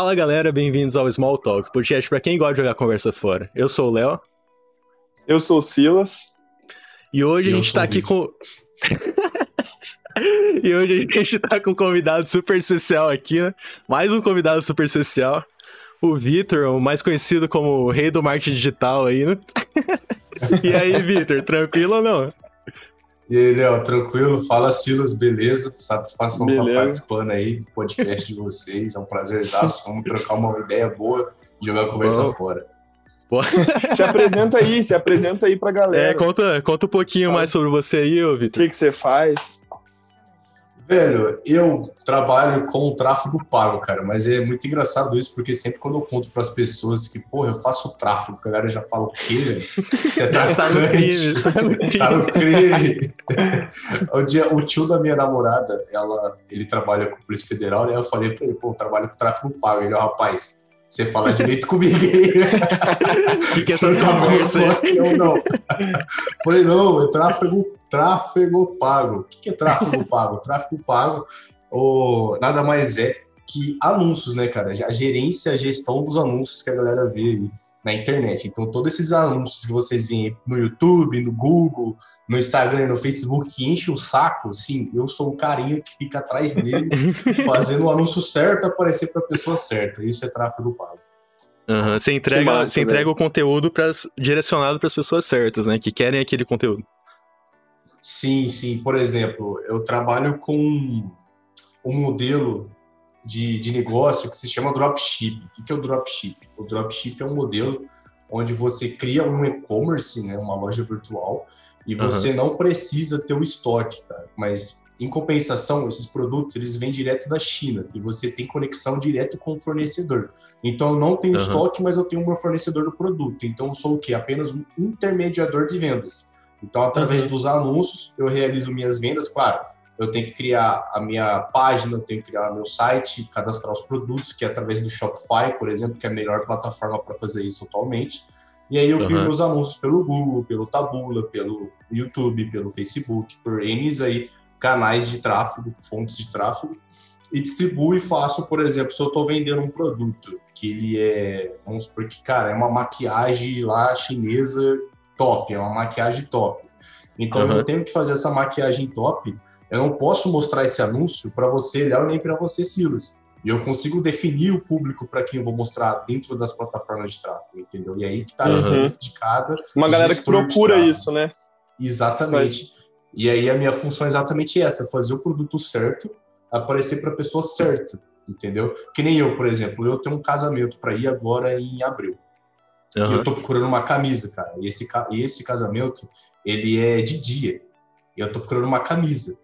Fala galera, bem-vindos ao Small Talk, podcast para quem gosta de jogar conversa fora. Eu sou o Léo. Eu sou o Silas. E hoje e a gente tá aqui com. e hoje a gente tá com um convidado super especial aqui, né? Mais um convidado super especial. O Vitor, o mais conhecido como o rei do marketing digital aí, né? e aí, Vitor, tranquilo ou não? E aí, Léo, tranquilo? Fala, Silas, beleza? Satisfação estar tá participando aí do podcast de vocês. É um prazer Vamos trocar uma ideia boa e jogar a conversa Bom. fora. se apresenta aí, se apresenta aí pra galera. É, conta, conta um pouquinho Fala. mais sobre você aí, ô Vitor. O que, que você faz? Velho, eu trabalho com tráfego pago, cara, mas é muito engraçado isso, porque sempre quando eu conto para as pessoas que, porra, eu faço tráfego, a galera já fala o quê, velho? Você é traficante, tá no crime. tá no crime. o, dia, o tio da minha namorada, ela, ele trabalha com a Polícia Federal, né? Eu falei para ele, pô, eu trabalho com tráfego pago. Ele, rapaz, você fala direito comigo aí. O que, que é essa conversa aí? Eu não. Falei, não, é tráfego, tráfego pago. O que é tráfego pago? tráfego pago ou nada mais é que anúncios, né, cara? A gerência, a gestão dos anúncios que a galera vê aí na internet. Então, todos esses anúncios que vocês veem no YouTube, no Google, no Instagram, no Facebook, que enche o saco, sim, eu sou o carinha que fica atrás dele, fazendo o anúncio certo aparecer para a pessoa certa. Isso é tráfego pago. Uhum. Você entrega, massa, você entrega o conteúdo pras, direcionado para as pessoas certas, né? Que querem aquele conteúdo. Sim, sim. Por exemplo, eu trabalho com um modelo de, de negócio que se chama dropship. O que é o dropship? O dropship é um modelo onde você cria um e-commerce, né, uma loja virtual, e você uhum. não precisa ter o estoque, cara. Mas, em compensação, esses produtos eles vêm direto da China e você tem conexão direto com o fornecedor. Então, eu não tenho uhum. estoque, mas eu tenho o meu fornecedor do produto. Então, eu sou o quê? Apenas um intermediador de vendas. Então, através uhum. dos anúncios, eu realizo minhas vendas, claro eu tenho que criar a minha página, eu tenho que criar meu site, cadastrar os produtos, que é através do Shopify, por exemplo, que é a melhor plataforma para fazer isso atualmente. E aí eu crio uhum. meus anúncios pelo Google, pelo Tabula, pelo YouTube, pelo Facebook, por N aí canais de tráfego, fontes de tráfego, e distribuo e faço, por exemplo, se eu estou vendendo um produto que ele é, vamos supor que, cara, é uma maquiagem lá chinesa top, é uma maquiagem top. Então uhum. eu tenho que fazer essa maquiagem top eu não posso mostrar esse anúncio para você, Léo, nem para você, Silas. E eu consigo definir o público para quem eu vou mostrar dentro das plataformas de tráfego, entendeu? E aí que está a diferença de cada. Uma galera que procura isso, né? Exatamente. E aí a minha função é exatamente essa: fazer o produto certo, aparecer para a pessoa certa, entendeu? Que nem eu, por exemplo, eu tenho um casamento para ir agora em abril. Uhum. E eu tô procurando uma camisa, cara. E esse, esse casamento, ele é de dia. E eu tô procurando uma camisa.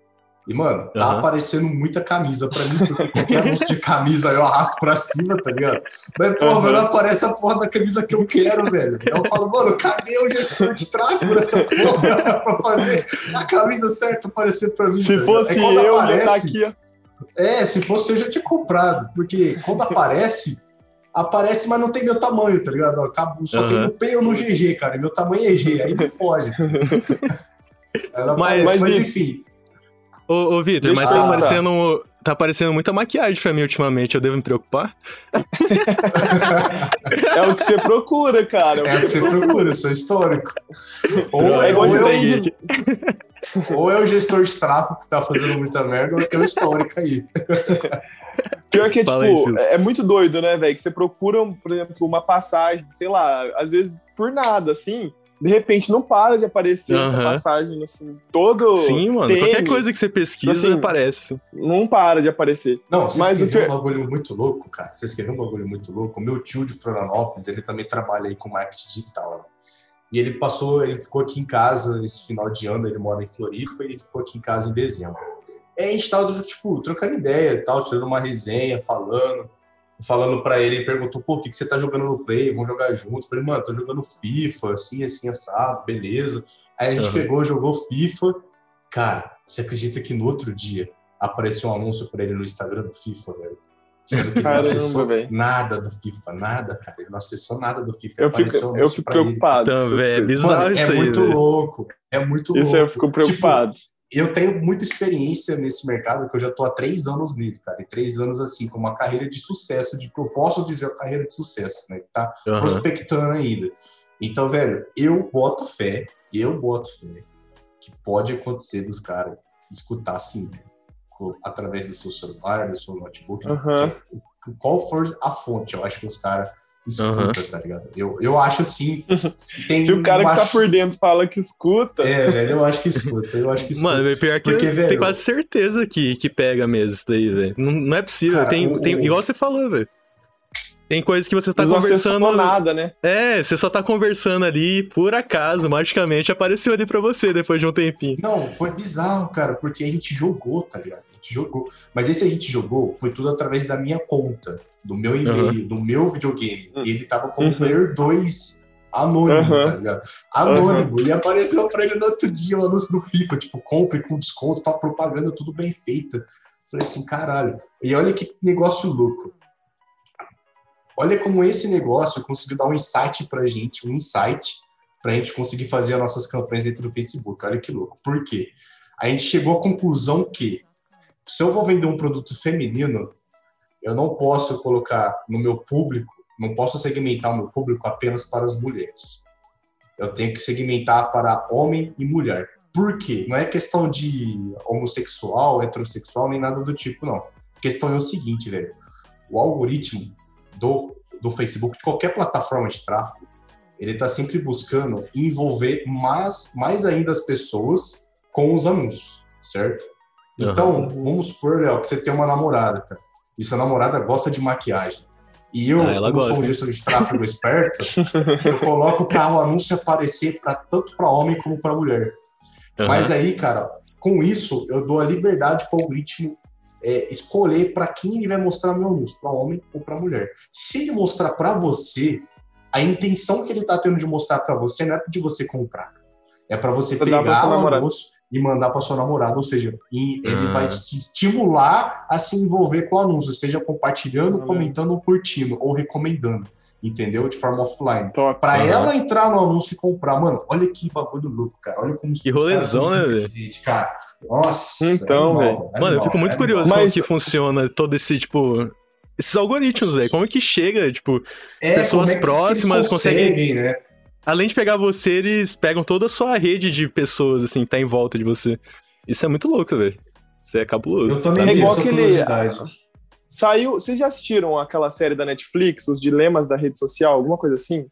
E, mano, tá uhum. aparecendo muita camisa pra mim, porque qualquer anúncio de camisa eu arrasto pra cima, tá ligado? Mas, pô, uhum. não aparece a porra da camisa que eu quero, velho. Eu falo, mano, cadê o gestor de tráfego dessa porra pra fazer a camisa certa aparecer pra mim? Se velho? fosse é eu, aparece, tá aqui, ó. É, se fosse eu já tinha comprado, porque quando aparece, aparece, mas não tem meu tamanho, tá ligado? Só uhum. tem no P ou no GG, cara, meu tamanho é G, aí me foge. Mas, aparece, mas enfim Ô, ô Vitor, mas tá aparecendo, tá aparecendo muita maquiagem pra mim ultimamente, eu devo me preocupar? é o que você procura, cara. É, o que você procura, eu sou histórico. Ou, é, ou, eu, ou é o gestor de tráfego que tá fazendo muita merda, ou é o histórico aí. Pior que é, tipo, é muito doido, né, velho? Que você procura, por exemplo, uma passagem, sei lá, às vezes por nada, assim, de repente não para de aparecer uhum. essa passagem, assim, todo. Sim, mano. Tênis, qualquer coisa que você pesquisa assim, aparece. Não para de aparecer. Não, vocês Mas o que... um bagulho muito louco, cara. Vocês querem um bagulho muito louco? O meu tio de Florianópolis, ele também trabalha aí com marketing digital. Né? E ele passou, ele ficou aqui em casa esse final de ano, ele mora em Floripa e ele ficou aqui em casa em dezembro. É, a gente tava, tipo, trocando ideia e tal, tirando uma resenha, falando falando para ele, ele perguntou, pô, o que, que você tá jogando no Play? Vamos jogar junto. Eu falei, mano, tô jogando FIFA, assim, assim, assado, beleza. Aí a gente uhum. pegou, jogou FIFA. Cara, você acredita que no outro dia apareceu um anúncio para ele no Instagram do FIFA, velho? Sendo que ele não acessou nada do FIFA, nada, cara. Ele não acessou nada do FIFA. Eu fico, eu fico preocupado. Então, velho, é bizarro Mano, isso É aí, muito véio. louco. É muito isso louco. eu fico preocupado. Tipo, eu tenho muita experiência nesse mercado, que eu já tô há três anos nele, cara. E três anos, assim, com uma carreira de sucesso, de que eu posso dizer uma carreira de sucesso, né? Que tá uhum. prospectando ainda. Então, velho, eu boto fé, eu boto fé que pode acontecer dos caras escutar assim, né? através do seu celular, do seu notebook, uhum. qual for a fonte, eu acho que os caras escuta, uhum. tá ligado? Eu, eu acho assim. Se o cara que tá por dentro fala que escuta. É, velho, eu acho que escuta. Eu acho que escuta. Mano, pior que Porque, velho, tem quase certeza que, que pega mesmo isso daí, velho. Não, não é possível. Cara, tem, o, tem, igual você falou, velho. Tem coisas que você tá conversando. Não nada, né? É, você só tá conversando ali, por acaso, magicamente apareceu ali pra você depois de um tempinho. Não, foi bizarro, cara, porque a gente jogou, tá ligado? A gente jogou. Mas esse a gente jogou foi tudo através da minha conta, do meu e-mail, uhum. do meu videogame. E ele tava com o uhum. Player 2 anônimo, uhum. tá ligado? Anônimo. Uhum. E apareceu pra ele no outro dia o anúncio do FIFA, tipo, compre com desconto, tá propaganda tudo bem feita. Falei assim, caralho. E olha que negócio louco. Olha como esse negócio conseguiu dar um insight para a gente, um insight para a gente conseguir fazer as nossas campanhas dentro do Facebook. Olha que louco. Por quê? A gente chegou à conclusão que se eu vou vender um produto feminino, eu não posso colocar no meu público, não posso segmentar o meu público apenas para as mulheres. Eu tenho que segmentar para homem e mulher. Por quê? Não é questão de homossexual, heterossexual, nem nada do tipo, não. A questão é o seguinte, velho. O algoritmo do, do Facebook, de qualquer plataforma de tráfego, ele está sempre buscando envolver mais, mais ainda as pessoas com os anúncios, certo? Então, uhum. vamos supor, Léo, que você tem uma namorada, cara, e sua namorada gosta de maquiagem. E eu, ah, como sou um gestor de tráfego esperto, eu coloco para o anúncio aparecer pra, tanto para homem como para mulher. Uhum. Mas aí, cara, com isso, eu dou a liberdade para o algoritmo é, escolher para quem ele vai mostrar meu anúncio, para homem ou para mulher. Se ele mostrar para você, a intenção que ele está tendo de mostrar para você não é de você comprar, é para você pegar o anúncio e mandar para sua namorada, ou seja, ele vai te estimular a se envolver com o anúncio, seja compartilhando, comentando, curtindo ou recomendando entendeu? De forma offline. Para uhum. ela entrar no anúncio e comprar, mano, olha que bagulho louco, cara. Olha como Que rolezão, né, velho? Cara, nossa. Então, é velho. É mano, eu fico muito é curioso Mas... como que funciona todo esse, tipo, esses algoritmos, velho. Como que chega, tipo, é, pessoas é próximas conseguem, conseguem né? Além de pegar você, eles pegam toda a sua rede de pessoas, assim, que tá em volta de você. Isso é muito louco, velho. Isso é cabuloso. Eu também tá? é igual aquele... Saiu. Vocês já assistiram aquela série da Netflix, Os Dilemas da Rede Social, alguma coisa assim?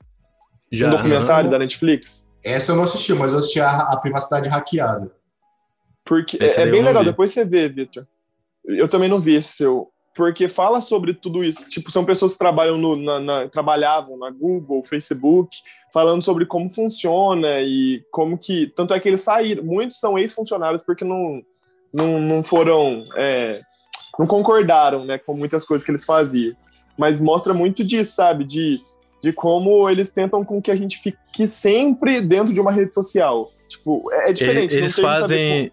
Já. Um documentário da Netflix? Essa eu não assisti, mas eu assisti a, a privacidade hackeada. Porque é, é bem legal, vi. depois você vê, Victor. Eu também não vi esse seu. Porque fala sobre tudo isso. Tipo, são pessoas que trabalham no, na, na, trabalhavam na Google, Facebook, falando sobre como funciona e como que. Tanto é que eles saíram. Muitos são ex-funcionários porque não, não, não foram. É, não concordaram, né, com muitas coisas que eles faziam. Mas mostra muito disso, sabe? De, de como eles tentam com que a gente fique sempre dentro de uma rede social. Tipo, é, é diferente. Eles fazem.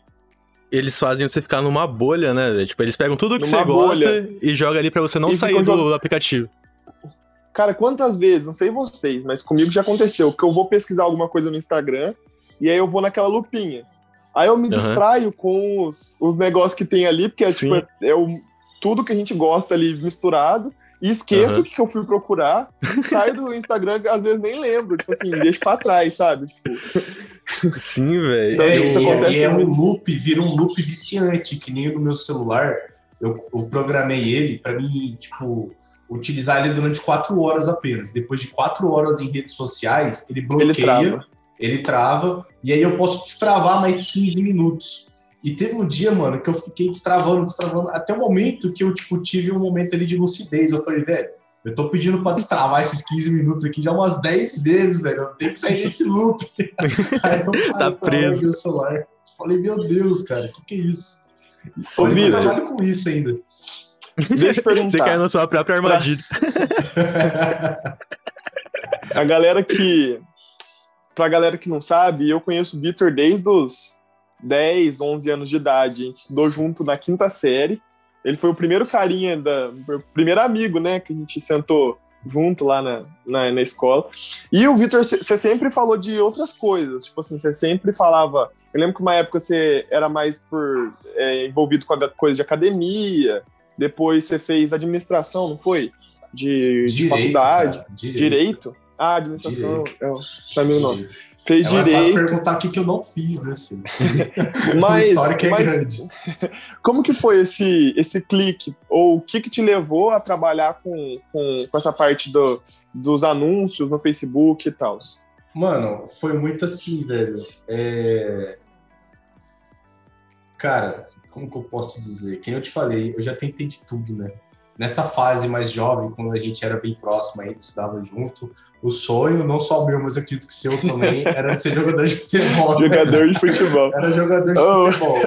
Eles fazem você ficar numa bolha, né? Tipo, eles pegam tudo que numa você gosta bolha. e joga ali para você não sair do aplicativo. Cara, quantas vezes, não sei vocês, mas comigo já aconteceu, que eu vou pesquisar alguma coisa no Instagram e aí eu vou naquela lupinha. Aí eu me uhum. distraio com os, os negócios que tem ali, porque é, tipo, é, é o, tudo que a gente gosta ali misturado. E esqueço uhum. o que eu fui procurar, saio do Instagram, às vezes nem lembro, tipo assim, deixo pra trás, sabe? Tipo... Sim, velho. Então, é, isso acontece e é um loop, vira um loop viciante, que nem no meu celular. Eu, eu programei ele para mim, tipo, utilizar ele durante quatro horas apenas. Depois de quatro horas em redes sociais, ele bloqueia. Ele ele trava, e aí eu posso destravar mais 15 minutos. E teve um dia, mano, que eu fiquei destravando, destravando, até o momento que eu, tipo, tive um momento ali de lucidez. Eu falei, velho, eu tô pedindo pra destravar esses 15 minutos aqui já umas 10 vezes, velho. Eu tenho que sair desse loop. aí eu tá preso. Meu celular. Falei, meu Deus, cara, o que, que é isso? Ô, eu trabalho com isso ainda. Deixa eu perguntar. Você caiu na sua própria armadilha. A galera que pra galera que não sabe, eu conheço o Vitor desde os 10, 11 anos de idade. A gente estudou junto na quinta série. Ele foi o primeiro carinha, da, o primeiro amigo, né, que a gente sentou junto lá na, na, na escola. E o Vitor, você sempre falou de outras coisas. Tipo assim, você sempre falava. Eu lembro que uma época você era mais por é, envolvido com a coisa de academia. Depois você fez administração, não foi? De, de faculdade. Direito. Direito. Ah, administração. Direito. É, sabe o nome. Fez é direito. perguntar o que, que eu não fiz, né? Assim. mas, história que é mas, grande. Como que foi esse, esse clique? Ou o que, que te levou a trabalhar com, com, com essa parte do, dos anúncios no Facebook e tal? Mano, foi muito assim, velho. É... Cara, como que eu posso dizer? Quem eu te falei, eu já tentei de tudo, né? Nessa fase mais jovem, quando a gente era bem próximo ainda, estudava junto, o sonho, não só meu, mas eu acredito que seu também, era de ser jogador de futebol. jogador de futebol. Era jogador de oh. futebol.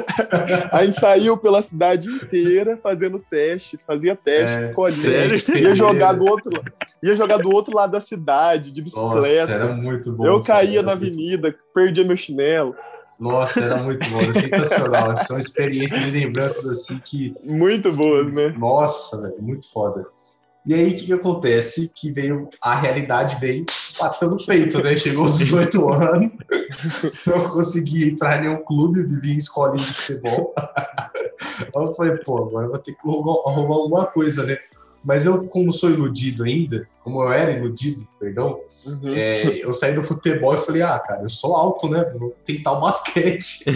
a gente saiu pela cidade inteira fazendo teste, fazia teste, é, escolhia. Ia jogar do outro ia jogar do outro lado da cidade, de bicicleta. Nossa, era muito bom. Eu caía na avenida, perdia meu chinelo. Nossa, era muito bom, era sensacional. São experiências e lembranças assim que. Muito boas, né? Nossa, velho, muito foda. E aí, o que, que acontece? Que veio, a realidade veio batendo no peito, né? Chegou aos 18 anos, não consegui entrar em nenhum clube, vivi em escolinha de futebol. eu falei, pô, agora vou ter que arrumar alguma coisa, né? Mas eu, como sou iludido ainda, como eu era iludido, perdão, uhum. é, eu saí do futebol e falei, ah, cara, eu sou alto, né? Vou tentar o basquete.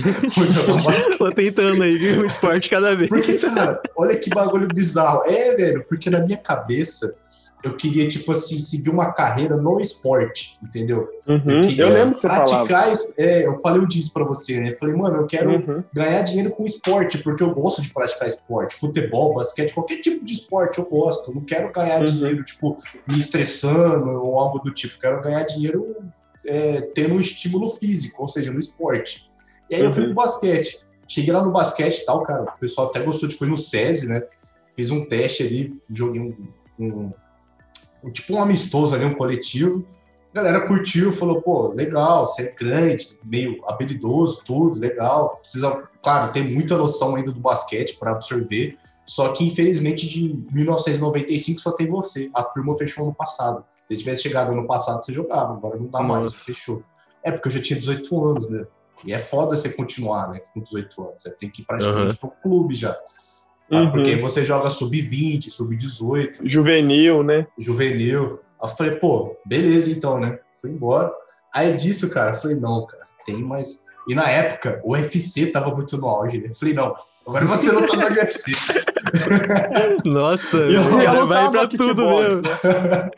Basquete. Tô tentando aí, um esporte cada vez. Porque, cara, olha que bagulho bizarro. É, velho, porque na minha cabeça eu queria, tipo assim, seguir uma carreira no esporte, entendeu? Uhum, eu, eu, lembro que você praticar, É, eu falei disso pra você, né? Eu falei, mano, eu quero uhum. ganhar dinheiro com esporte, porque eu gosto de praticar esporte, futebol, basquete, qualquer tipo de esporte eu gosto. Eu não quero ganhar uhum. dinheiro, tipo, me estressando ou algo do tipo. Eu quero ganhar dinheiro é, tendo um estímulo físico, ou seja, no esporte. E aí eu fui uhum. pro basquete. Cheguei lá no basquete e tal, cara. O pessoal até gostou de foi no SESI, né? Fiz um teste ali, joguei um, um tipo um amistoso ali, um coletivo. A galera curtiu, falou, pô, legal, você é grande, meio habilidoso, tudo, legal. Precisa, claro, ter muita noção ainda do basquete para absorver. Só que, infelizmente, de 1995 só tem você. A turma fechou ano passado. Se tivesse chegado ano passado, você jogava. Agora não dá Nossa. mais, fechou. É porque eu já tinha 18 anos, né? E é foda você continuar, né? Com 18 anos. Você tem que ir praticamente uhum. pro clube já. Tá? Uhum. Porque você joga sub-20, sub-18. Juvenil, né? Juvenil. Aí eu falei, pô, beleza então, né? Fui embora. Aí disso, cara, eu falei, não, cara, tem mais. E na época, o UFC tava muito no auge, né? Eu falei, não, agora você não tá no UFC. Nossa, esse cara vai pra tudo mesmo. Né?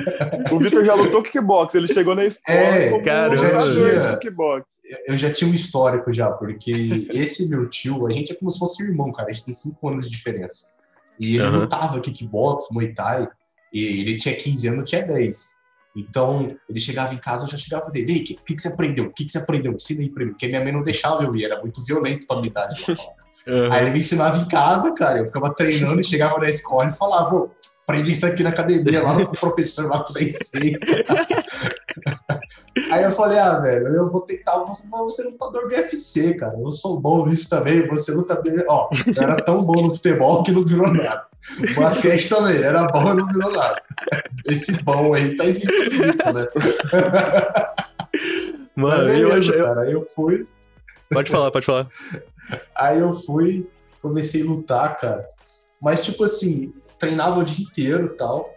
o Vitor já lutou kickbox, ele chegou na escola é, cara, já tinha, kickbox. Eu já tinha um histórico já, porque esse meu tio, a gente é como se fosse irmão, cara, a gente tem cinco anos de diferença. E ele uhum. lutava kickbox, muay thai, e ele tinha 15 anos, eu tinha 10. Então, ele chegava em casa, eu já chegava dele, Ei, o que, que, você aprendeu? O que, que você aprendeu? Ensina aí pra mim, porque minha mãe não deixava eu ir, era muito violento pra minha idade. Uhum. Aí ele me ensinava em casa, cara. Eu ficava treinando e chegava na escola e falava, aprendi isso aqui na academia, lá no professor, lá com o sensei. Aí eu falei, ah, velho, eu vou tentar, você, você é lutador do UFC, cara. Eu sou bom nisso também, você é lutador. Ó, eu era tão bom no futebol que não virou nada. O basquete também, era bom e não virou nada. Esse bom aí tá esquisito, né? Mano, beleza, eu, cara, eu fui. Pode falar, pode falar. Aí eu fui, comecei a lutar, cara. Mas, tipo assim, treinava o dia inteiro tal.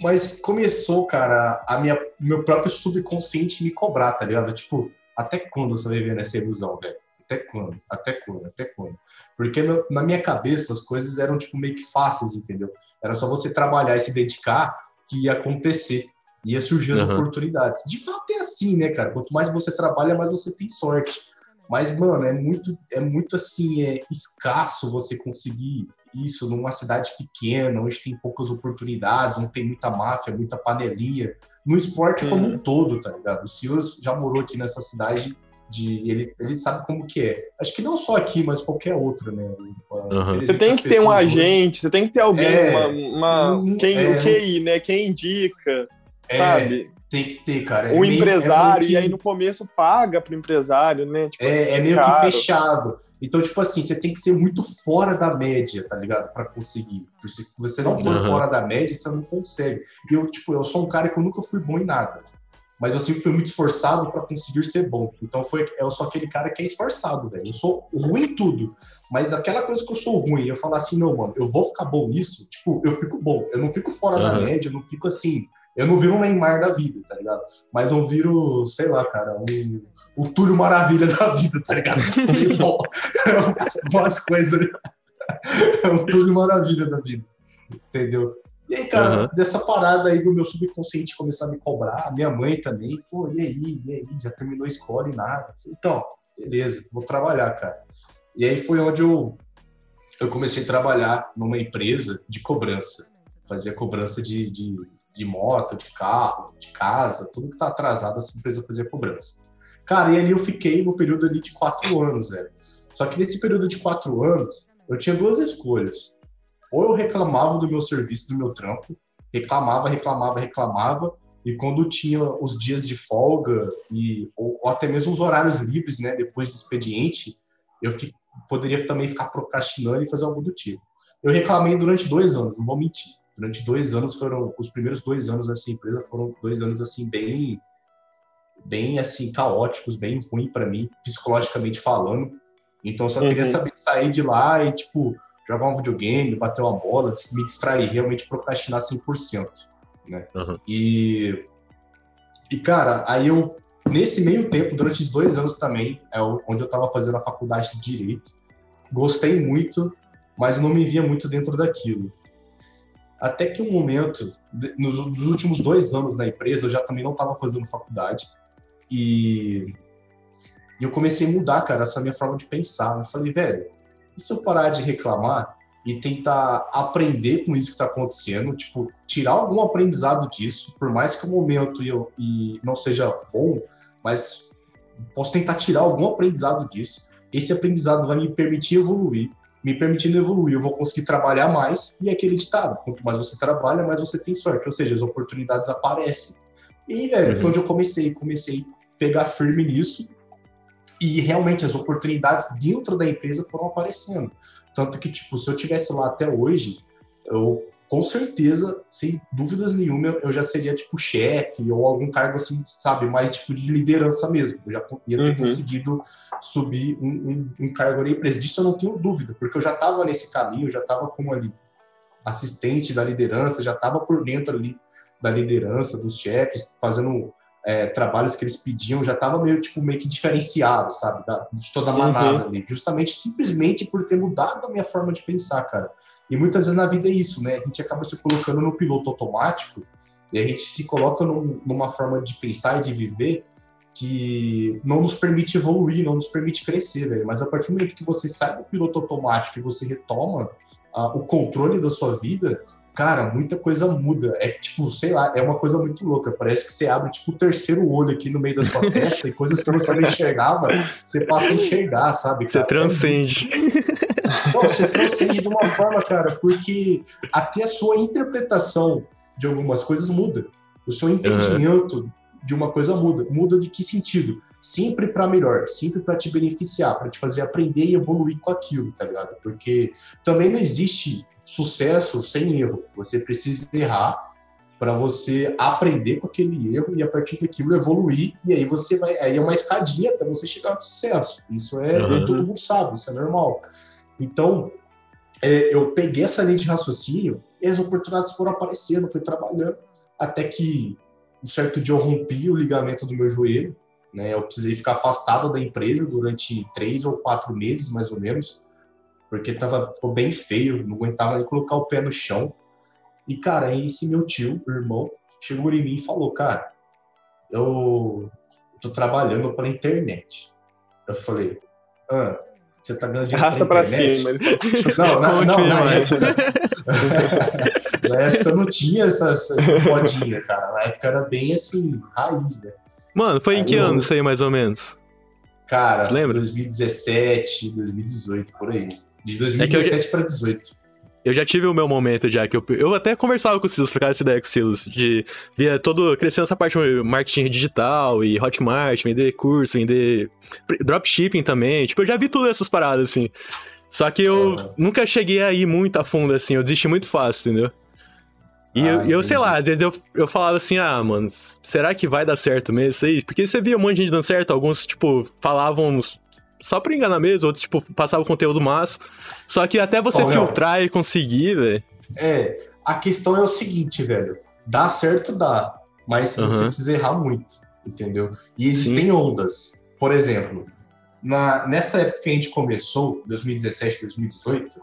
Mas começou, cara, a minha, meu próprio subconsciente me cobrar, tá ligado? Tipo, até quando você vai viver nessa ilusão, velho? Até quando? Até quando? Até quando? Porque no, na minha cabeça as coisas eram, tipo, meio que fáceis, entendeu? Era só você trabalhar e se dedicar que ia acontecer. Ia surgir as uhum. oportunidades. De fato é assim, né, cara? Quanto mais você trabalha, mais você tem sorte. Mas, mano, é muito, é muito assim, é escasso você conseguir isso numa cidade pequena, onde tem poucas oportunidades, onde tem muita máfia, muita panelinha. No esporte uhum. como um todo, tá ligado? O Silas já morou aqui nessa cidade de ele, ele sabe como que é. Acho que não só aqui, mas qualquer outro, né? Uhum. Você tem que ter um agente, você tem que ter alguém, é, uma, uma, quem, é, o QI, né? Quem indica, é, sabe? Tem que ter, cara. O é, é empresário, que... e aí no começo paga pro empresário, né? Tipo é, assim, é meio caro. que fechado. Então, tipo assim, você tem que ser muito fora da média, tá ligado? Para conseguir. Se você não for uhum. fora da média, você não consegue. E eu, tipo, eu sou um cara que eu nunca fui bom em nada. Mas eu sempre fui muito esforçado para conseguir ser bom. Então, foi, eu sou aquele cara que é esforçado, velho. Eu sou ruim em tudo. Mas aquela coisa que eu sou ruim, eu falar assim, não, mano, eu vou ficar bom nisso, tipo, eu fico bom. Eu não fico fora uhum. da média, eu não fico assim. Eu não viro um Neymar da vida, tá ligado? Mas eu viro, sei lá, cara, um o Túlio Maravilha da vida, tá ligado? Bom, umas coisas. Né? É o Túlio Maravilha da vida. Entendeu? E aí, cara, uhum. dessa parada aí do meu subconsciente começar a me cobrar, minha mãe também, pô, e aí, e aí, já terminou a escola e nada. Então, beleza, vou trabalhar, cara. E aí foi onde eu, eu comecei a trabalhar numa empresa de cobrança. Fazia cobrança de, de, de moto, de carro, de casa, tudo que tá atrasado, essa empresa fazia cobrança. Cara, e ali eu fiquei no período ali de quatro anos, velho. Só que nesse período de quatro anos, eu tinha duas escolhas. Ou eu reclamava do meu serviço, do meu trampo, reclamava, reclamava, reclamava, e quando tinha os dias de folga e ou, ou até mesmo os horários livres, né, depois do expediente, eu poderia também ficar procrastinando e fazer algo do tipo. Eu reclamei durante dois anos, não vou mentir. Durante dois anos foram os primeiros dois anos dessa empresa foram dois anos assim bem bem assim caóticos, bem ruim para mim, psicologicamente falando. Então só queria uhum. saber sair de lá e tipo jogar um videogame, bater uma bola, me distrair, realmente procrastinar 100%, né? Uhum. E e cara, aí eu nesse meio tempo, durante os dois anos também, é onde eu estava fazendo a faculdade de direito, gostei muito, mas não me via muito dentro daquilo. Até que um momento, nos, nos últimos dois anos na empresa, eu já também não estava fazendo faculdade, e, e eu comecei a mudar, cara, essa minha forma de pensar. Eu falei, velho, e se eu parar de reclamar e tentar aprender com isso que está acontecendo, tipo, tirar algum aprendizado disso, por mais que o momento eu, e não seja bom, mas posso tentar tirar algum aprendizado disso. Esse aprendizado vai me permitir evoluir. Me permitindo evoluir, eu vou conseguir trabalhar mais e é aquele ditado: quanto mais você trabalha, mais você tem sorte. Ou seja, as oportunidades aparecem. E, velho, uhum. foi onde eu comecei. Comecei pegar firme nisso e realmente as oportunidades dentro da empresa foram aparecendo. Tanto que, tipo, se eu tivesse lá até hoje, eu com certeza, sem dúvidas nenhuma, eu já seria tipo chefe ou algum cargo assim, sabe, mais tipo de liderança mesmo. Eu já ia ter uhum. conseguido subir um, um, um, cargo na empresa. Disso eu não tenho dúvida, porque eu já estava nesse caminho, já estava como ali assistente da liderança, já estava por dentro ali da liderança, dos chefes, fazendo é, trabalhos que eles pediam já estava meio tipo meio que diferenciado, sabe, da, de toda a manada uhum. ali, justamente simplesmente por ter mudado a minha forma de pensar, cara. E muitas vezes na vida é isso, né? A gente acaba se colocando no piloto automático e a gente se coloca num, numa forma de pensar e de viver que não nos permite evoluir, não nos permite crescer, velho. Mas a partir do momento que você sai do piloto automático e você retoma uh, o controle da sua vida, cara, muita coisa muda. É tipo, sei lá, é uma coisa muito louca. Parece que você abre tipo o terceiro olho aqui no meio da sua testa e coisas que você não enxergava, você passa a enxergar, sabe? Cara? Você transcende. Não, você transcende de uma forma, cara, porque até a sua interpretação de algumas coisas muda. O seu entendimento uhum. de uma coisa muda. Muda de que sentido? Sempre para melhor, sempre para te beneficiar, para te fazer aprender e evoluir com aquilo, tá ligado? Porque também não existe sucesso sem erro. Você precisa errar para você aprender com aquele erro e a partir daquilo evoluir. E aí você vai aí é uma escadinha até você chegar no sucesso. Isso é uhum. todo mundo sabe isso é normal. Então é, eu peguei essa linha de raciocínio e as oportunidades foram aparecendo fui trabalhando até que um certo dia eu rompi o ligamento do meu joelho né? Eu precisei ficar afastado da empresa durante três ou quatro meses mais ou menos porque tava, ficou bem feio, não aguentava nem colocar o pé no chão. E, cara, aí esse meu tio, o irmão, chegou em mim e falou, cara, eu tô trabalhando pela internet. Eu falei, ah, você tá ganhando dinheiro Arrasta pra cima. Não, na, não, na época, na época não tinha essas, essas modinhas, cara. Na época era bem assim, raiz, né? Mano, foi aí em que ano isso aí, mais ou menos? Cara, lembra? 2017, 2018, por aí. De 2017 é para 18. eu já tive o meu momento já, que eu, eu até conversava com o Silas, trocava essa ideia com o Silas, de ver todo, crescendo essa parte de marketing digital e Hotmart, vender curso, vender dropshipping também, tipo, eu já vi tudo essas paradas, assim. Só que eu é. nunca cheguei a ir muito a fundo, assim, eu desisti muito fácil, entendeu? E ah, eu, eu, sei lá, às vezes eu, eu falava assim, ah, mano, será que vai dar certo mesmo isso aí? Porque você via um monte de gente dando certo, alguns, tipo, falavam só pra enganar mesmo, outros, tipo, passavam conteúdo massa. Só que até você filtrar e conseguir, velho. É, a questão é o seguinte, velho. Dá certo, dá. Mas uhum. você precisa errar muito, entendeu? E existem Sim. ondas. Por exemplo, na, nessa época que a gente começou, 2017, 2018,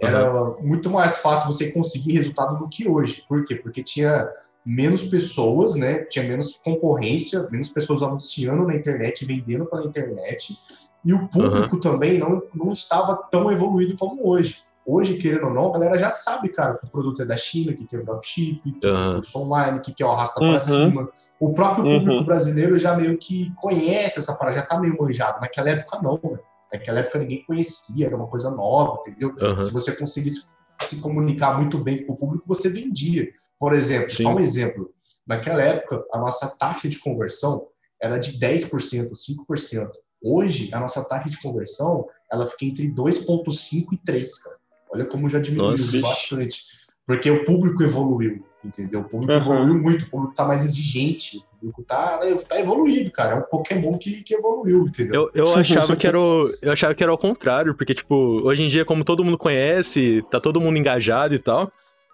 era uhum. muito mais fácil você conseguir resultado do que hoje. Por quê? Porque tinha menos pessoas, né? Tinha menos concorrência, menos pessoas anunciando na internet, vendendo pela internet. E o público uhum. também não, não estava tão evoluído como hoje. Hoje, querendo ou não, a galera já sabe, cara, que o produto é da China, que é dropship, que uhum. é curso online, que é o arrasta uhum. para cima. O próprio uhum. público brasileiro já meio que conhece essa parada, já tá meio manjado. Naquela época, não, né? Naquela época ninguém conhecia, era uma coisa nova, entendeu? Se você conseguisse se comunicar muito bem com o público, você vendia. Por exemplo, Sim. só um exemplo. Naquela época, a nossa taxa de conversão era de 10%, 5%. Hoje, a nossa taxa de conversão, ela fica entre 2,5 e 3, cara. Olha como já diminuiu nossa, bastante. Porque o público evoluiu, entendeu? O público uhum. evoluiu muito, o público tá mais exigente, o público tá, tá evoluído, cara. É um Pokémon que, que evoluiu, entendeu? Eu, eu achava que era o, eu achava que era o contrário, porque, tipo, hoje em dia, como todo mundo conhece, tá todo mundo engajado e tal,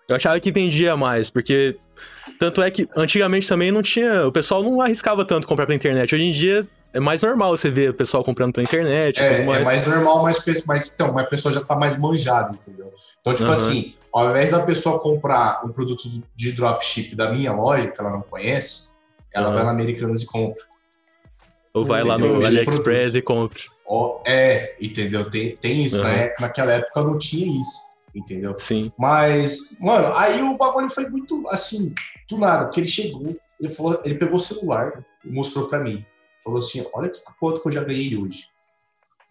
eu achava que vendia mais, porque tanto é que antigamente também não tinha. O pessoal não arriscava tanto comprar pela internet. Hoje em dia é mais normal você ver o pessoal comprando pela internet. É, é mais. é mais normal, mas, mas então, a pessoa já tá mais manjada, entendeu? Então, tipo uhum. assim, ao invés da pessoa comprar um produto de dropship da minha loja, que ela não conhece, ela uhum. vai na Americanas e compra. Ou vai entendeu? lá no AliExpress e compra. Oh, é, entendeu? Tem, tem isso, uhum. né? Naquela época não tinha isso, entendeu? Sim. Mas, mano, aí o bagulho foi muito assim, do nada, porque ele chegou, ele, falou, ele pegou o celular e mostrou para mim falou assim: olha que quanto que eu já ganhei hoje.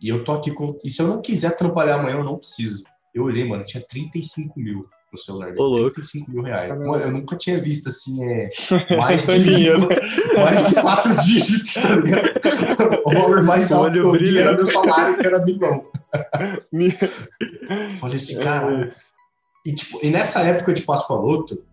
E eu tô aqui com. E se eu não quiser trabalhar amanhã, eu não preciso. Eu olhei, mano, tinha 35 mil no celular dele. Ô, 35 mil reais. Mano, eu nunca tinha visto assim, é. Mais de, mais de quatro dígitos, tá ligado? O valor mais alto que eu vi era meu salário, que era milão. Falei assim, cara. E, tipo, e nessa época de Pascoaloto,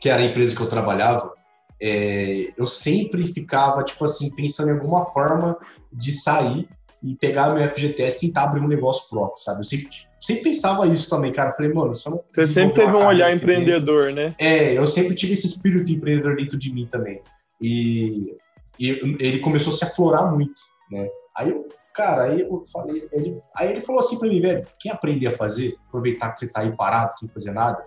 que era a empresa que eu trabalhava, é, eu sempre ficava, tipo assim, pensando em alguma forma de sair e pegar meu FGTS e tentar abrir um negócio próprio, sabe? Eu sempre, sempre pensava isso também, cara. Eu falei, mano, só não. Você sempre teve um olhar empreendedor, dentro. né? É, eu sempre tive esse espírito empreendedor dentro de mim também. E, e ele começou a se aflorar muito, né? Aí eu, cara, aí eu falei, ele, aí ele falou assim pra mim, velho, quer aprender a fazer? Aproveitar que você tá aí parado sem fazer nada?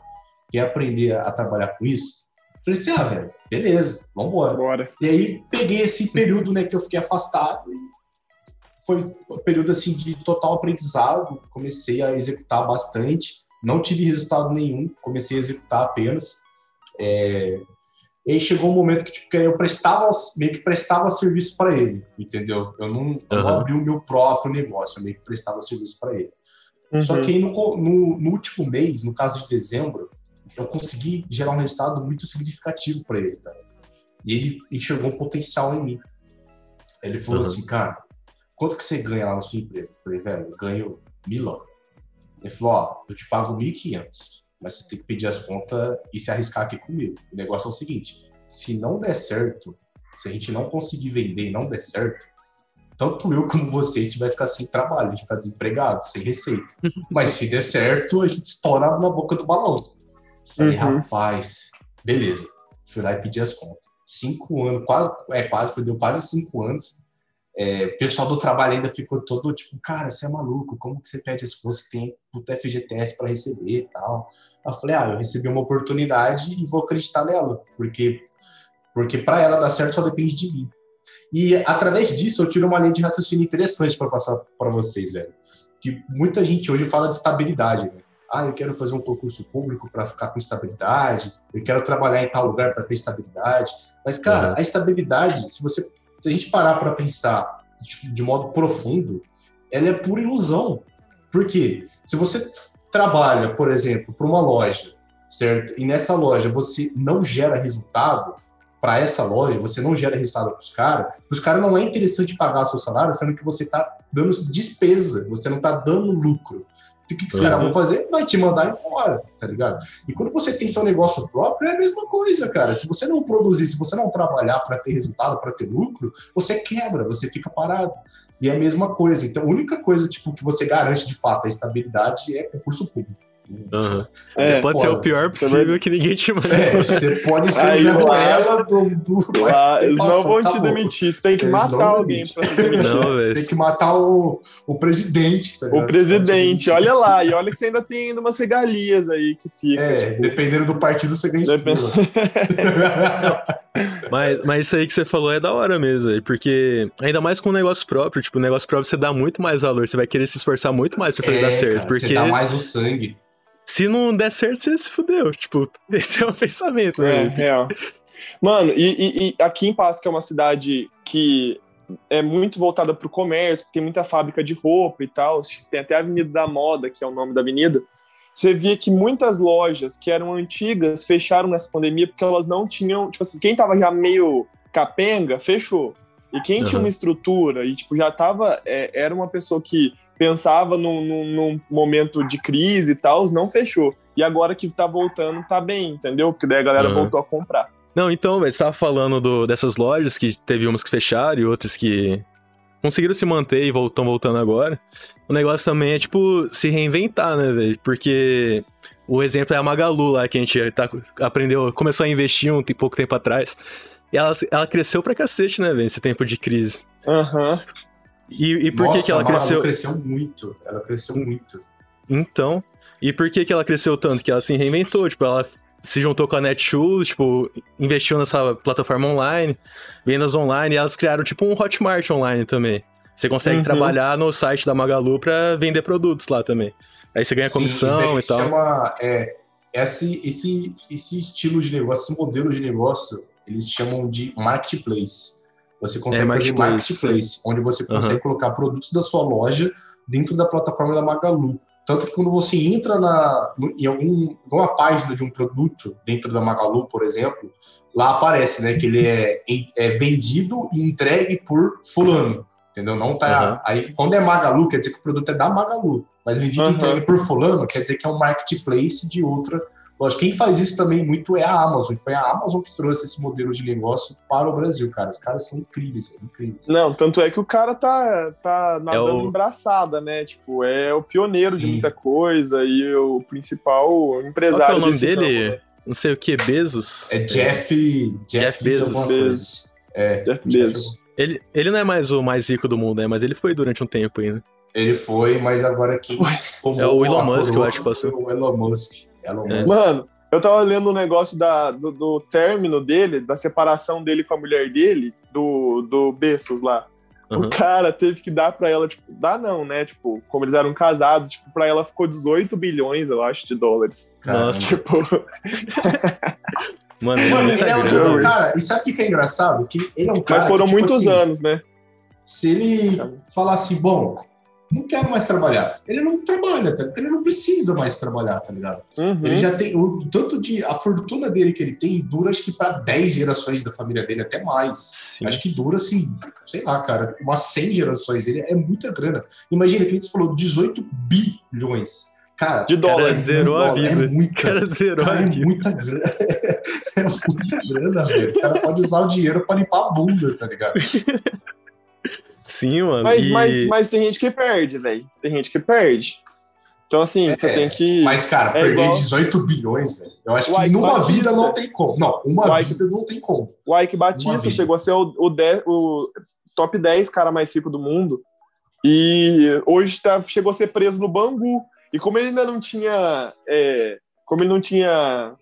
Quer aprender a, a trabalhar com isso? Falei assim, ah, velho, beleza, vambora. Bora. E aí peguei esse período, né, que eu fiquei afastado e foi um período, assim, de total aprendizado. Comecei a executar bastante, não tive resultado nenhum, comecei a executar apenas. É... E aí chegou um momento que, tipo, que eu prestava, meio que prestava serviço para ele, entendeu? Eu não, uhum. não abri o meu próprio negócio, eu meio que prestava serviço para ele. Uhum. Só que aí no, no, no último mês, no caso de dezembro, eu consegui gerar um resultado muito significativo para ele, cara. E ele enxergou um potencial em mim. Ele falou uhum. assim, cara, quanto que você ganha lá na sua empresa? Eu falei, velho, eu ganho milão. Ele falou, ó, eu te pago 1.500, mas você tem que pedir as contas e se arriscar aqui comigo. O negócio é o seguinte, se não der certo, se a gente não conseguir vender e não der certo, tanto eu como você, a gente vai ficar sem trabalho, a gente vai ficar desempregado, sem receita. Mas se der certo, a gente estoura na boca do balão. Falei, uhum. rapaz, beleza. Fui lá e pedi as contas. Cinco anos, quase, é, quase, foi, deu quase cinco anos. É, o pessoal do trabalho ainda ficou todo tipo, cara, você é maluco, como que você pede as coisas? Tem o FGTS para receber e tal. Eu falei, ah, eu recebi uma oportunidade e vou acreditar nela, porque porque para ela dar certo só depende de mim. E através disso eu tiro uma linha de raciocínio interessante para passar para vocês, velho. Que muita gente hoje fala de estabilidade, né? Ah, eu quero fazer um concurso público para ficar com estabilidade, eu quero trabalhar em tal lugar para ter estabilidade. Mas, cara, uhum. a estabilidade, se você se a gente parar para pensar de, de, modo profundo, ela é pura ilusão. Por quê? Se você trabalha, por exemplo, para uma loja, certo? E nessa loja você não gera resultado para essa loja, você não gera resultado para os caras, os caras não é interessante pagar seu salário, sendo que você está dando despesa, você não está dando lucro. O que, que os uhum. caras vão fazer? Vai te mandar embora, tá ligado? E quando você tem seu negócio próprio, é a mesma coisa, cara. Se você não produzir, se você não trabalhar para ter resultado, para ter lucro, você quebra, você fica parado. E é a mesma coisa. Então, a única coisa tipo, que você garante de fato a estabilidade é concurso público. Uhum. É, você pode ser o pior possível que ninguém te manda. É, você pode ser Aí, ela do. do lá, eles não vão te demitir. Você tem que eles matar alguém pra te demitir. Não, você tem que matar o, o presidente. Tá o presidente, olha lá. E olha que você ainda tem ainda umas regalias aí que fica. É, tipo... dependendo do partido, você ganha Depend... mas, mas isso aí que você falou é da hora mesmo, porque ainda mais com o negócio próprio, tipo, o negócio próprio você dá muito mais valor, você vai querer se esforçar muito mais pra fazer é, dar certo. Cara, porque... Você dá mais o sangue se não der certo, você se fudeu. Tipo, esse é o pensamento, né? É, real. Mano, e, e, e, aqui em Passo, que é uma cidade que é muito voltada para o comércio, tem muita fábrica de roupa e tal, tem até a Avenida da Moda, que é o nome da avenida. Você via que muitas lojas que eram antigas fecharam nessa pandemia porque elas não tinham, tipo assim, quem tava já meio capenga, fechou. E quem uhum. tinha uma estrutura e, tipo, já tava, é, era uma pessoa que pensava num, num, num, momento de crise e tal, não fechou. E agora que tá voltando, tá bem, entendeu? Porque daí a galera uhum. voltou a comprar. Não, então, você estava falando do, dessas lojas que teve umas que fecharam e outras que conseguiram se manter e estão voltando agora. O negócio também é, tipo, se reinventar, né, velho? Porque o exemplo é a Magalu lá, que a gente tá, aprendeu, começou a investir um pouco tempo atrás. E ela, ela cresceu pra cacete, né, velho, esse tempo de crise. Aham. Uhum. E, e por Nossa, que, que ela cresceu? Ela cresceu muito. Ela cresceu muito. Então. E por que, que ela cresceu tanto? Que ela se reinventou. Tipo, ela se juntou com a Netshoes, tipo, investiu nessa plataforma online, vendas online, e elas criaram, tipo, um Hotmart online também. Você consegue uhum. trabalhar no site da Magalu para vender produtos lá também. Aí você ganha Sim, comissão e tal. Chama, é, esse, esse, esse estilo de negócio, esse modelo de negócio, eles chamam de marketplace. Você consegue é, fazer marketplace, onde você consegue uhum. colocar produtos da sua loja dentro da plataforma da Magalu. Tanto que quando você entra na, em algum, alguma página de um produto dentro da Magalu, por exemplo, lá aparece né, que ele é, é vendido e entregue por fulano. Entendeu? Não tá. Uhum. Aí, quando é Magalu, quer dizer que o produto é da Magalu. Mas vendido e uhum. entregue por fulano, quer dizer que é um marketplace de outra Lógico, quem faz isso também muito é a Amazon. E foi a Amazon que trouxe esse modelo de negócio para o Brasil, cara. Os caras são incríveis, incríveis. Não, tanto é que o cara tá, tá nadando é o... embraçada, né? Tipo, é o pioneiro Sim. de muita coisa e o principal empresário. Qual é o nome dele? Campo, né? Não sei o que, Bezos? É Jeff. Jeff, Jeff Bezos. Bezos. É, Jeff Bezos. Ele, ele não é mais o mais rico do mundo, né? Mas ele foi durante um tempo ainda. Ele foi, mas agora que. É o Elon Musk, eu acho que passou. O Elon Musk. Elon é. Musk. Mano, eu tava lendo um negócio da, do, do, término dele, da separação dele com a mulher dele, do, do Bessos lá. Uhum. O cara teve que dar pra ela, tipo, dar não, né? Tipo, como eles eram casados, tipo, pra ela ficou 18 bilhões, eu acho, de dólares. Nossa. Tipo. Mano, Mano, ele é um, cara, e sabe o que é engraçado? Que ele é um cara. Mas foram que, tipo, muitos assim, anos, né? Se ele falasse, bom, não quero mais trabalhar. Ele não trabalha, tá? ele não precisa mais trabalhar, tá ligado? Uhum. Ele já tem o tanto de a fortuna dele que ele tem dura acho que para 10 gerações da família dele até mais. Sim. Acho que dura assim, sei lá, cara, umas 100 gerações dele é muita grana. Imagina que você falou 18 bilhões. Cara, de dólares. Cara, zerou a vida. É muita, cara, zerou cara, a vida. É muita grana. é muita grana, velho. O cara pode usar o dinheiro para limpar a bunda, tá ligado? Sim, mano. Mas, e... mas, mas tem gente que perde, velho. Tem gente que perde. Então, assim, é, você tem que. Mas, cara, é perder igual... 18 bilhões, velho. Eu acho que numa Batista. vida não tem como. Não, uma Ike... vida não tem como. O Ike Batista chegou a ser o, o, de, o top 10 cara mais rico do mundo. E hoje tá, chegou a ser preso no Bangu. E como ele ainda não tinha. É, como ele não tinha.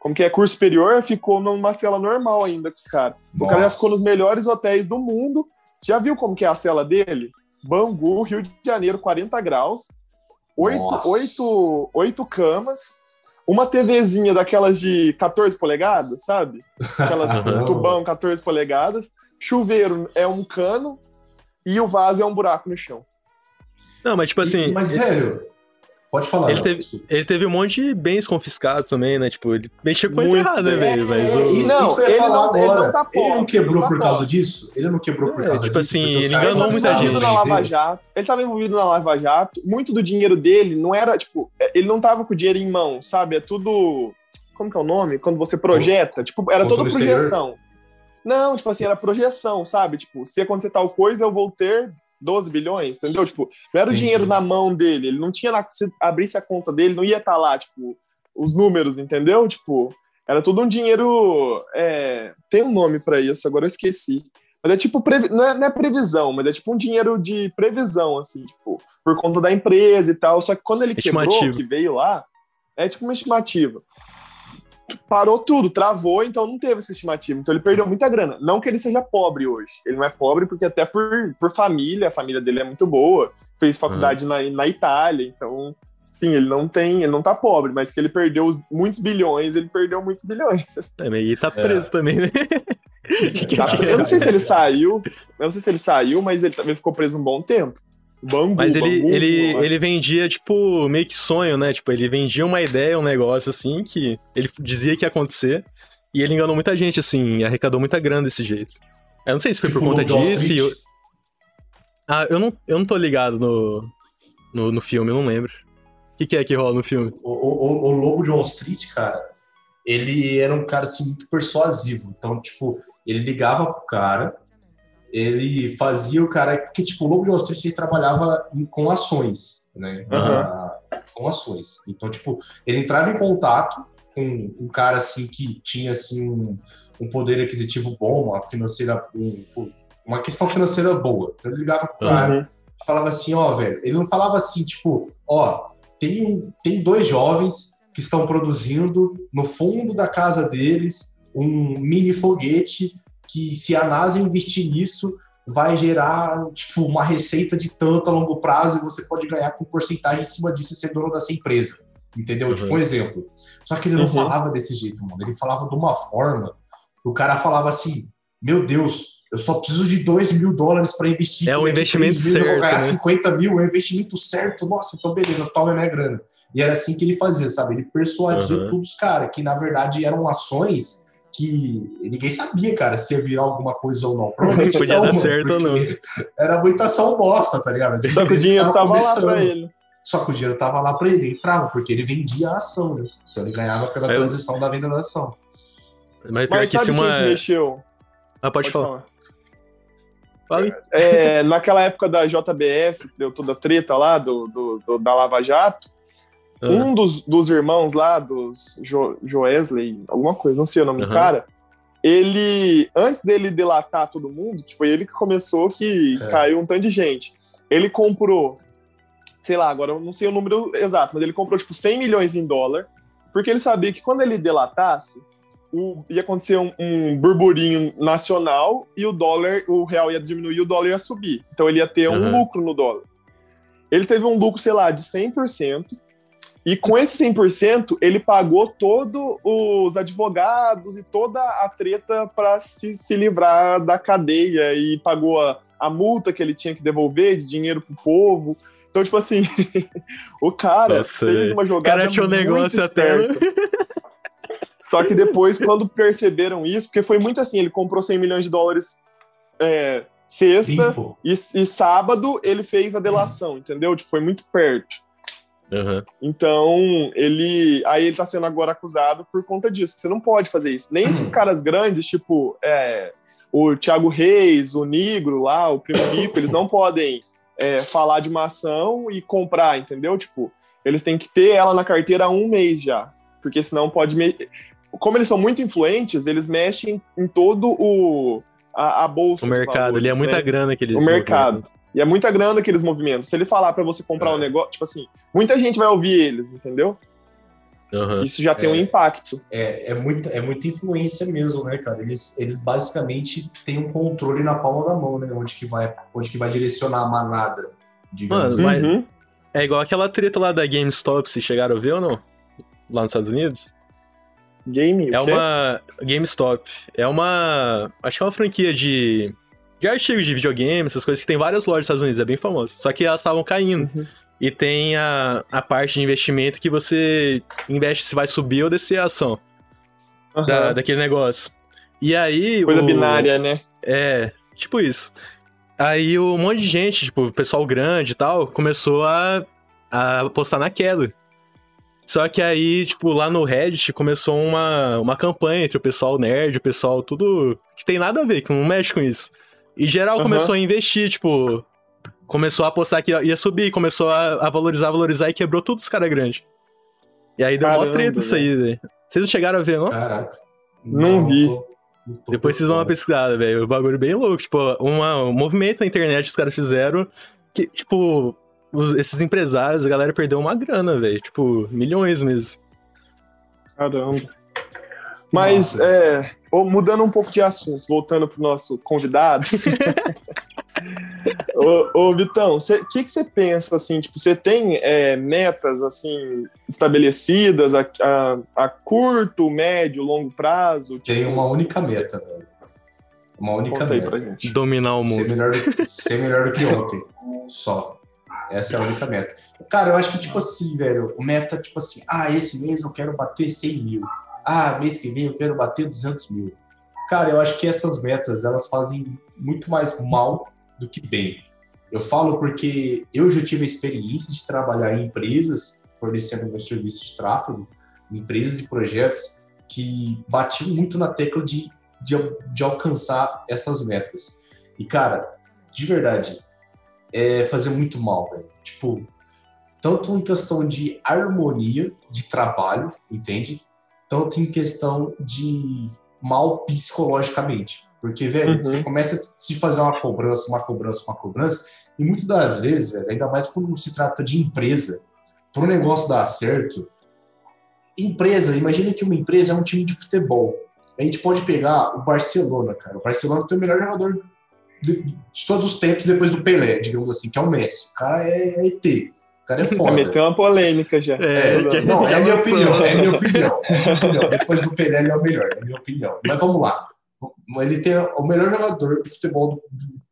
Como que é curso superior, ficou numa cela normal ainda com os caras. O cara já ficou nos melhores hotéis do mundo já viu como que é a cela dele? Bangu, Rio de Janeiro, 40 graus, oito, oito, oito camas, uma TVzinha daquelas de 14 polegadas, sabe? Aquelas tubão 14 polegadas, chuveiro é um cano e o vaso é um buraco no chão. Não, mas tipo assim. E, mas, velho, Pode falar. Ele, teve, ele teve um monte de bens confiscados também, né? Tipo, ele mexeu com isso errado, né, velho? Mas o... isso, não, isso ele, não, ele não tá pobre. Ele não quebrou tá por causa disso? Ele não quebrou por é, causa tipo disso? Tipo assim, ele enganou muita gente. Na Lava Jato, ele tava envolvido na Lava Jato. Muito do dinheiro dele não era, tipo, é, ele não tava com o dinheiro em mão, sabe? É tudo. Como que é o nome? Quando você projeta. Tipo, era toda projeção. Não, tipo assim, era projeção, sabe? Tipo, se acontecer tal coisa, eu vou ter 12 bilhões, entendeu? Tipo, não era o dinheiro na mão dele, ele não tinha na, se abrisse a conta dele, não ia estar tá lá, tipo, os números, entendeu? Tipo, era tudo um dinheiro, é, tem um nome para isso, agora eu esqueci. Mas é tipo, previ... não, é, não, é, previsão, mas é tipo um dinheiro de previsão, assim, tipo, por conta da empresa e tal. Só que quando ele quebrou, que veio lá, é tipo uma estimativa parou tudo, travou, então não teve essa estimativa. Então ele perdeu muita grana. Não que ele seja pobre hoje. Ele não é pobre porque até por, por família, a família dele é muito boa. Fez faculdade uhum. na, na Itália, então sim, ele não tem, ele não tá pobre, mas que ele perdeu muitos bilhões, ele perdeu muitos bilhões. É, e tá preso é. também, né? Tá, eu não sei se ele saiu, eu não sei se ele saiu, mas ele também ficou preso um bom tempo. Bambu, Mas ele, bambu, ele, ele vendia, tipo, meio que sonho, né? Tipo, ele vendia uma ideia, um negócio assim, que ele dizia que ia acontecer. E ele enganou muita gente, assim, arrecadou muita grana desse jeito. Eu não sei se foi tipo por conta disso. Eu... Ah, eu não, eu não tô ligado no, no, no filme, eu não lembro. O que, que, é que rola no filme? O, o, o Lobo de Wall Street, cara, ele era um cara, assim, muito persuasivo. Então, tipo, ele ligava pro cara, ele fazia o cara. Porque, tipo, o Lobo de Wall Street ele trabalhava em, com ações, né? Uhum. com ações. Então, tipo, ele entrava em contato com um cara assim que tinha assim um, um poder aquisitivo bom, uma financeira, um, uma questão financeira boa. Então ele ligava pro cara uhum. e falava assim, ó, velho. Ele não falava assim, tipo, ó, tem, tem dois jovens que estão produzindo no fundo da casa deles um mini foguete que se a NASA investir nisso, vai gerar tipo uma receita de tanto a longo prazo e você pode ganhar com porcentagem em cima disso e ser dono dessa empresa. Entendeu? Uhum. Tipo um exemplo. Só que ele não uhum. falava desse jeito, mano. Ele falava de uma forma. O cara falava assim: Meu Deus, eu só preciso de 2 mil dólares para investir. É um investimento certo. Eu vou ganhar né? 50 mil, é um investimento certo. Nossa, então beleza, toma minha grana. E era assim que ele fazia, sabe? Ele persuadia uhum. todos os caras, que na verdade eram ações que ninguém sabia, cara, se ia virar alguma coisa ou não. Provavelmente podia não, dar certo ou não. Era muita ação bosta, tá ligado? Só que o dinheiro tava, tava lá pra ele. Só que o dinheiro tava lá pra ele, entrava, porque ele vendia a ação, né? Então ele ganhava pela Mas transição eu... da venda da ação. Mas, Mas sabe se uma... quem mexeu? Ah, pode, pode falar. falar. Fale. É, naquela época da JBS, que deu toda a treta lá, do, do, do da Lava Jato, Uhum. Um dos, dos irmãos lá, dos jo, Joesley, alguma coisa, não sei o nome uhum. do cara, ele, antes dele delatar todo mundo, que foi ele que começou, que é. caiu um tanto de gente, ele comprou, sei lá, agora eu não sei o número exato, mas ele comprou tipo 100 milhões em dólar, porque ele sabia que quando ele delatasse, o, ia acontecer um, um, burburinho nacional e o dólar, o real ia diminuir e o dólar ia subir. Então ele ia ter um uhum. lucro no dólar. Ele teve um lucro, sei lá, de 100%, e com esse 100%, ele pagou todos os advogados e toda a treta para se, se livrar da cadeia e pagou a, a multa que ele tinha que devolver de dinheiro pro povo. Então, tipo assim, o cara Nossa, fez uma jogada. O cara tinha um negócio até. Né? Só que depois, quando perceberam isso, porque foi muito assim: ele comprou 100 milhões de dólares é, sexta e, e, sábado ele fez a delação, entendeu? Tipo, foi muito perto. Uhum. Então, ele. Aí ele tá sendo agora acusado por conta disso. Você não pode fazer isso. Nem esses caras grandes, tipo é, o Thiago Reis, o Negro lá, o Primo Rico, eles não podem é, falar de uma ação e comprar, entendeu? Tipo, eles têm que ter ela na carteira há um mês já. Porque senão pode. Me... Como eles são muito influentes, eles mexem em todo o. A, a bolsa. O mercado, ele é muita né? grana que eles. O mercado. E é muita grana aqueles movimentos. Se ele falar para você comprar é. um negócio, tipo assim, muita gente vai ouvir eles, entendeu? Uhum. Isso já tem é, um impacto. É, é, muita, é muita influência mesmo, né, cara? Eles, eles basicamente têm um controle na palma da mão, né? Onde que vai, onde que vai direcionar a manada, digamos Mano, assim. Uhum. É igual aquela treta lá da GameStop, se chegaram a ver ou não? Lá nos Estados Unidos? Game? É uma. GameStop. É uma. Acho que é uma franquia de de artigos de videogame, essas coisas que tem várias lojas nos Estados Unidos, é bem famoso. Só que elas estavam caindo. Uhum. e tem a, a parte de investimento que você investe se vai subir ou descer a ação uhum. da, daquele negócio. E aí. Coisa o, binária, né? É, tipo isso. Aí um monte de gente, tipo, pessoal grande e tal, começou a, a apostar naquela. Só que aí, tipo, lá no Reddit começou uma, uma campanha entre o pessoal nerd, o pessoal tudo que tem nada a ver, que não mexe com isso. E geral uhum. começou a investir, tipo, começou a apostar que ia subir, começou a, a valorizar, valorizar e quebrou tudo os caras grandes. E aí deu Caramba, uma treta isso aí, velho. Vocês não chegaram a ver, não? Caraca. Não, não vi. Depois vocês vão uma pesquisada, velho. O bagulho bem louco. Tipo, uma, um movimento na internet que os caras fizeram que, tipo, os, esses empresários, a galera perdeu uma grana, velho. Tipo, milhões mesmo. Caramba. Mas, é, mudando um pouco de assunto, voltando pro nosso convidado. ô, ô, Vitão, o que, que você pensa, assim, tipo, você tem é, metas, assim, estabelecidas a, a, a, curto, médio, longo prazo? Tipo... Tem uma única meta, velho. Uma única Conta meta. Dominar o mundo. Ser melhor, ser melhor do que ontem. Só. Essa é a única meta. Cara, eu acho que, tipo assim, velho, meta, tipo assim, ah, esse mês eu quero bater 100 mil ah, mês que vem eu quero bater 200 mil. Cara, eu acho que essas metas, elas fazem muito mais mal do que bem. Eu falo porque eu já tive a experiência de trabalhar em empresas, fornecendo meu serviço de tráfego, empresas e projetos que batiam muito na tecla de, de, de alcançar essas metas. E, cara, de verdade, é fazer muito mal, velho. Tipo, tanto em questão de harmonia de trabalho, entende? Tanto em questão de mal psicologicamente. Porque, velho, uhum. você começa a se fazer uma cobrança, uma cobrança, uma cobrança, e muitas das vezes, velho, ainda mais quando se trata de empresa, para o negócio dar certo, empresa, imagina que uma empresa é um time de futebol. A gente pode pegar o Barcelona, cara. O Barcelona tem o melhor jogador de, de todos os tempos depois do Pelé, digamos assim, que é o Messi. O cara é, é ET. O cara é foda. Meteu uma polêmica já. É, é, não, é a minha opinião, é a minha opinião. Depois do Pelé, ele é o melhor, é a minha opinião. Mas vamos lá. Ele tem o melhor jogador de futebol do,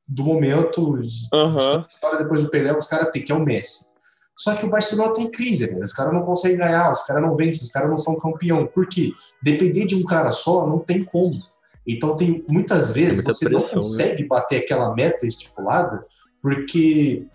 do momento, uhum. história depois do Pelé, os caras têm, que é o Messi. Só que o Barcelona tem crise, velho. Os caras não conseguem ganhar, os caras não vencem, os caras não são campeão. Por quê? Depender de um cara só não tem como. Então tem muitas vezes você pressão, não né? consegue né? bater aquela meta estipulada porque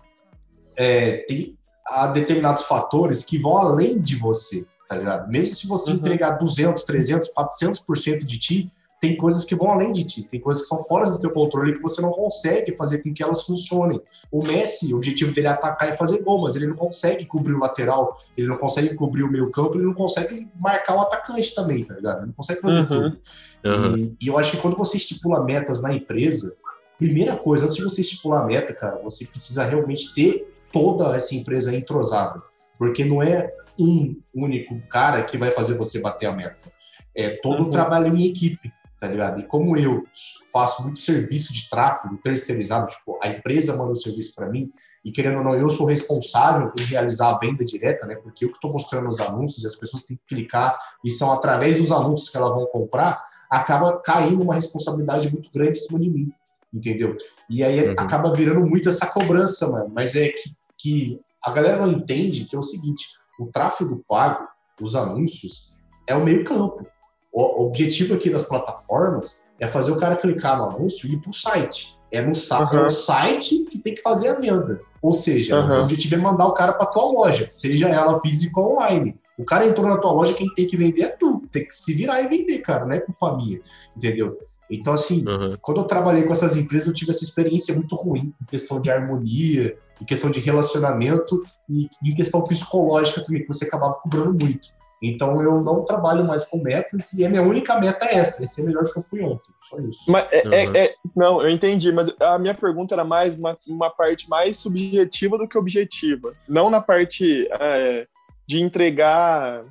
é, tem, a determinados fatores que vão além de você, tá ligado? Mesmo se você uhum. entregar 200, 300, 400% de ti, tem coisas que vão além de ti, tem coisas que são fora do teu controle que você não consegue fazer com que elas funcionem. O Messi, o objetivo dele é atacar e fazer gol, mas ele não consegue cobrir o lateral, ele não consegue cobrir o meio campo, ele não consegue marcar o atacante também, tá ligado? Ele não consegue fazer uhum. tudo. Uhum. E, e eu acho que quando você estipula metas na empresa, primeira coisa, antes de você estipular a meta, cara, você precisa realmente ter toda essa empresa entrosada, porque não é um único cara que vai fazer você bater a meta. É todo uhum. o trabalho em equipe, tá ligado? E como eu faço muito serviço de tráfego terceirizado, tipo, a empresa manda o serviço para mim, e querendo ou não, eu sou responsável em realizar a venda direta, né? Porque eu que estou mostrando os anúncios, e as pessoas têm que clicar, e são através dos anúncios que elas vão comprar, acaba caindo uma responsabilidade muito grande em cima de mim entendeu? E aí uhum. acaba virando muito essa cobrança, mano. Mas é que, que a galera não entende que é o seguinte: o tráfego pago, os anúncios, é o meio campo. O objetivo aqui das plataformas é fazer o cara clicar no anúncio e ir para o site. É no uhum. é site que tem que fazer a venda. Ou seja, uhum. o objetivo é mandar o cara para tua loja, seja ela física ou online. O cara entrou na tua loja, quem tem que vender é tu. Tem que se virar e vender, cara, não é culpa minha. Entendeu? Então, assim, uhum. quando eu trabalhei com essas empresas, eu tive essa experiência muito ruim em questão de harmonia, em questão de relacionamento e em questão psicológica também, que você acabava cobrando muito. Então, eu não trabalho mais com metas e a minha única meta é essa, é ser melhor do que eu fui ontem. Só isso. Mas é, uhum. é, é, não, eu entendi, mas a minha pergunta era mais uma, uma parte mais subjetiva do que objetiva. Não na parte é, de entregar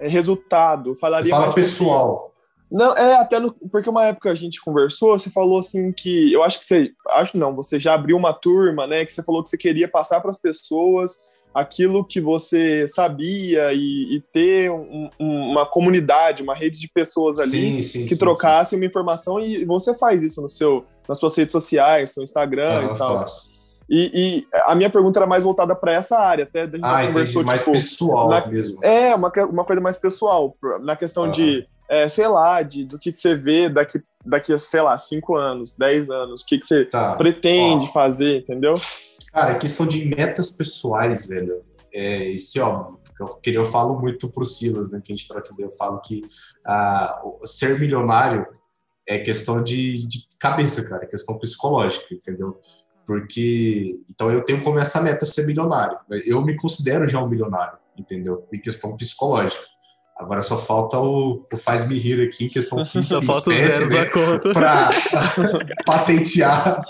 é, resultado. Falaria Fala pessoal. Não, é até no, porque uma época a gente conversou, você falou assim que eu acho que você, acho não, você já abriu uma turma, né? Que você falou que você queria passar para as pessoas aquilo que você sabia e, e ter um, uma comunidade, uma rede de pessoas ali sim, sim, que sim, trocassem uma informação e você faz isso no seu, nas suas redes sociais, no Instagram ah, e tal. E, e, a minha pergunta era mais voltada para essa área, até a gente ah, conversou, mais tipo, pessoal na, mesmo. É, uma, uma coisa mais pessoal, na questão ah. de, é, sei lá, de, do que, que você vê daqui, daqui a, sei lá, cinco anos, dez anos, o que, que você tá. pretende Ó. fazer, entendeu? Cara, questão de metas pessoais, velho, é, isso é óbvio. Eu, que eu falo muito pro Silas, né, que a gente troca ideia, eu falo que ah, ser milionário é questão de, de cabeça, cara, é questão psicológica, entendeu? Porque, então eu tenho como essa meta ser milionário. Eu me considero já um milionário, entendeu? Em questão psicológica. Agora só falta o, o faz-me rir aqui em questão física só falta espécie, o zero né? conta. Pra patentear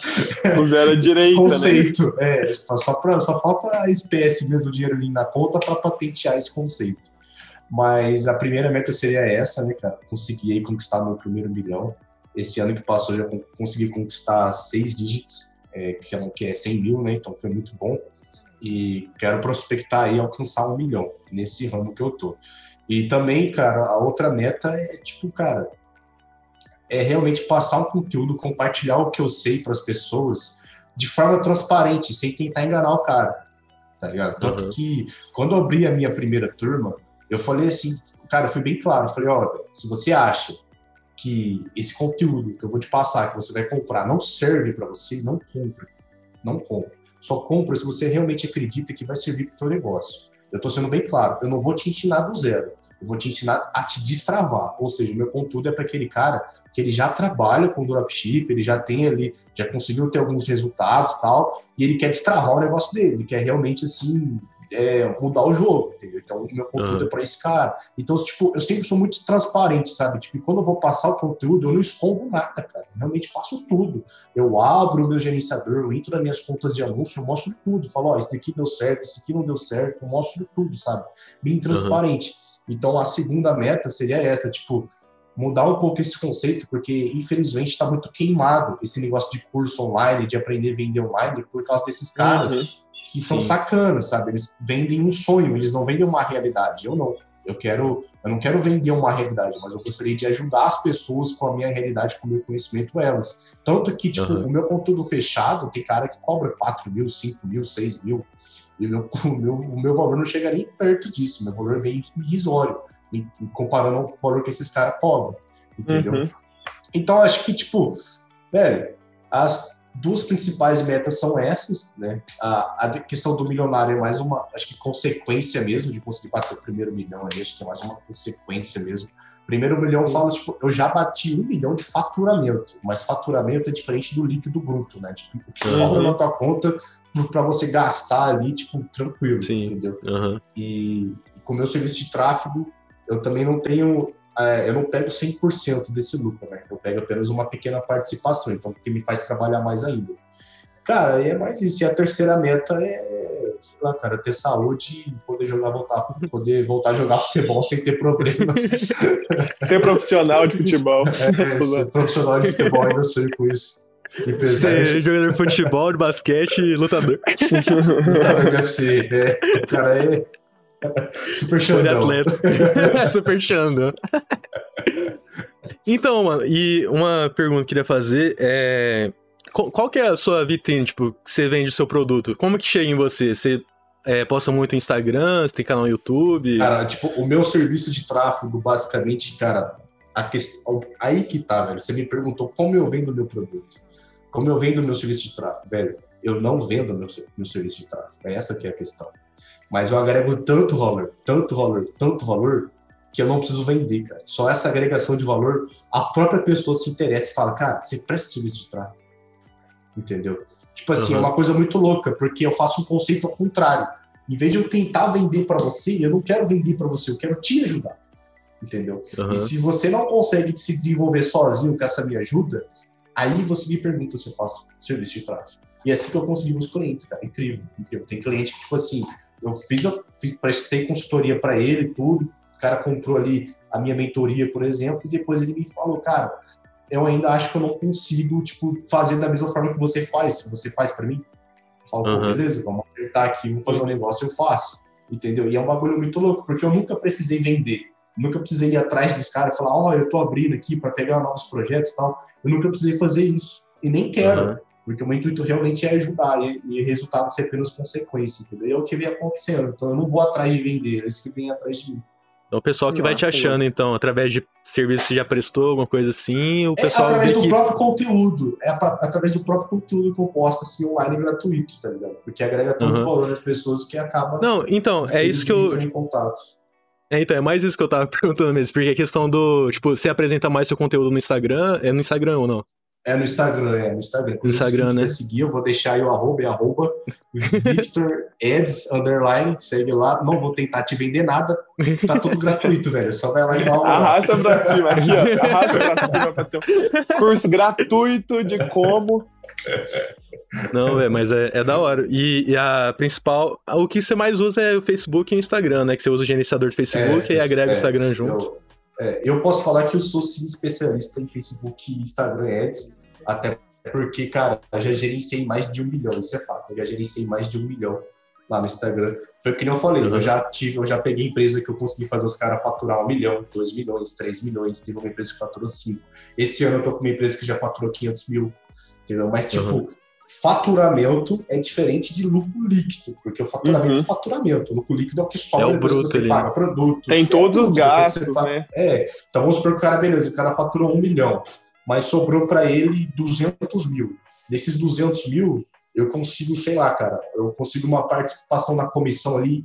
o zero direito, conceito. Né? É, só, pra, só falta a espécie mesmo, o dinheiro na conta para patentear esse conceito. Mas a primeira meta seria essa, né, cara? Conseguir aí conquistar meu primeiro milhão. Esse ano que passou já consegui conquistar seis dígitos, que, é, que é 100 mil, né? Então foi muito bom. E quero prospectar e alcançar um milhão nesse ramo que eu tô. E também, cara, a outra meta é tipo, cara, é realmente passar um conteúdo, compartilhar o que eu sei para as pessoas de forma transparente, sem tentar enganar o cara, tá ligado? Tanto uhum. que quando eu abri a minha primeira turma, eu falei assim, cara, eu fui bem claro, eu falei, olha, se você acha que esse conteúdo que eu vou te passar, que você vai comprar, não serve para você, não compra. Não compra. Só compra se você realmente acredita que vai servir para o seu negócio. Eu estou sendo bem claro, eu não vou te ensinar do zero. Eu vou te ensinar a te destravar. Ou seja, meu conteúdo é para aquele cara que ele já trabalha com dropship, ele já tem ali, já conseguiu ter alguns resultados tal, e ele quer destravar o negócio dele. Ele quer realmente, assim, é, mudar o jogo, entendeu? Então, o meu conteúdo uhum. é para esse cara. Então, tipo, eu sempre sou muito transparente, sabe? Tipo, quando eu vou passar o conteúdo, eu não escondo nada, cara. Eu realmente passo tudo. Eu abro o meu gerenciador, eu entro nas minhas contas de anúncio, eu mostro tudo. Falo, ó, oh, esse daqui deu certo, esse aqui não deu certo. Eu mostro tudo, sabe? Bem transparente. Uhum. Então, a segunda meta seria essa, tipo, mudar um pouco esse conceito, porque infelizmente está muito queimado esse negócio de curso online, de aprender a vender online, por causa desses caras. Uhum que são sacanas, sabe? Eles vendem um sonho, eles não vendem uma realidade. Eu não. Eu quero, eu não quero vender uma realidade, mas eu gostaria de ajudar as pessoas com a minha realidade, com o meu conhecimento, elas. Tanto que, tipo, uhum. o meu conteúdo fechado, tem cara que cobra 4 mil, 5 mil, 6 mil, e o meu, o meu, o meu valor não chega nem perto disso, meu valor é bem irrisório, comparando ao valor que esses caras cobram, entendeu? Uhum. Então, acho que, tipo, velho, as, duas principais metas são essas, né? A, a, questão do milionário é mais uma, acho que consequência mesmo de conseguir bater o primeiro milhão aí, acho que é mais uma consequência mesmo. Primeiro milhão eu falo, tipo, eu já bati um milhão de faturamento, mas faturamento é diferente do líquido bruto, né? Tipo, o que sobra uhum. na tua conta para você gastar ali, tipo, tranquilo, Sim. entendeu? Uhum. E, e com o meu serviço de tráfego, eu também não tenho eu não pego 100% desse lucro, né? Eu pego apenas uma pequena participação, então porque me faz trabalhar mais ainda. Cara, é mais isso. E a terceira meta é, sei lá, cara, ter saúde e poder jogar, voltar, poder voltar a jogar futebol sem ter problemas. ser profissional de futebol. É, ser profissional de futebol, ainda sou com isso. Ser jogador de futebol, de basquete e lutador. lutador de UFC. É, cara, é, Super Xandão. atleta. Super Xandão. Então, mano, e uma pergunta que eu queria fazer é... Qual que é a sua vitrine, tipo, que você vende o seu produto? Como que chega em você? Você é, posta muito no Instagram, você tem canal no YouTube? Cara, tipo, o meu serviço de tráfego, basicamente, cara, a questão... Aí que tá, velho. Você me perguntou como eu vendo o meu produto. Como eu vendo o meu serviço de tráfego, velho. Eu não vendo meu, meu serviço de tráfego. É essa que é a questão. Mas eu agrego tanto valor, tanto valor, tanto valor, que eu não preciso vender, cara. Só essa agregação de valor, a própria pessoa se interessa e fala, cara, você presta serviço de tráfego. Entendeu? Tipo assim, uhum. é uma coisa muito louca, porque eu faço um conceito ao contrário. Em vez de eu tentar vender para você, eu não quero vender para você, eu quero te ajudar. Entendeu? Uhum. E se você não consegue se desenvolver sozinho com essa minha ajuda, aí você me pergunta se eu faço serviço de tráfego. E é assim que eu consegui meus clientes, cara. Incrível, incrível. Tem cliente que, tipo assim, eu fiz, eu fiz prestei consultoria para ele tudo. O cara comprou ali a minha mentoria, por exemplo, e depois ele me falou, cara, eu ainda acho que eu não consigo, tipo, fazer da mesma forma que você faz. Se você faz para mim, eu falo, uhum. beleza, vamos apertar aqui, vamos fazer um negócio, eu faço. Entendeu? E é um bagulho muito louco, porque eu nunca precisei vender. Nunca precisei ir atrás dos caras e falar, ó, oh, eu tô abrindo aqui para pegar novos projetos e tal. Eu nunca precisei fazer isso. E nem quero. Uhum. Porque o meu intuito realmente é ajudar e, e resultado ser apenas consequência, entendeu? É o que vem acontecendo. Então eu não vou atrás de vender, eles que vêm atrás de mim. Então o pessoal que Nossa, vai te achando, eu... então, através de serviço que você já prestou, alguma coisa assim, o é pessoal. É através do que... próprio conteúdo. É através do próprio conteúdo que eu posto assim online gratuito, tá ligado? Porque agrega tanto uhum. valor às pessoas que acaba. Não, então, é isso que eu. Em contato. É, então, é mais isso que eu tava perguntando mesmo, porque a questão do, tipo, você apresenta mais seu conteúdo no Instagram, é no Instagram ou não? É no Instagram, é no Instagram. No Instagram, se né? seguir, eu vou deixar aí o arroba, é arroba Victor Eds, underline, segue lá. Não vou tentar te vender nada, tá tudo gratuito, velho. Só vai lá e dá uma... Arrasta pra cima, aqui, ó. Arrasta pra cima pra ter um curso gratuito de como... Não, velho, mas é, é, da hora. E, e, a principal. O que você mais usa é o Facebook e o Instagram, né? Que você usa o gerenciador do Facebook é, e agrega é, o Instagram junto. Eu, é, eu posso falar que eu sou sim especialista em Facebook e Instagram Ads, até porque, cara, eu já gerenciei mais de um milhão, isso é fato. Eu já gerenciei mais de um milhão lá no Instagram. Foi o que eu falei, uhum. eu já tive, eu já peguei empresa que eu consegui fazer os caras faturar um milhão, dois milhões, três milhões, teve uma empresa que faturou cinco. Esse ano eu tô com uma empresa que já faturou 500 mil, entendeu? Mas, tipo, uhum faturamento é diferente de lucro líquido, porque o faturamento uhum. é faturamento, o lucro líquido é o que sobra é o bruto, você ali. paga produto. Tem todos os gastos, tá... né? É, então vamos supor que o cara, beleza, o cara faturou um milhão, mas sobrou para ele 200 mil. Desses 200 mil, eu consigo, sei lá, cara, eu consigo uma participação na comissão ali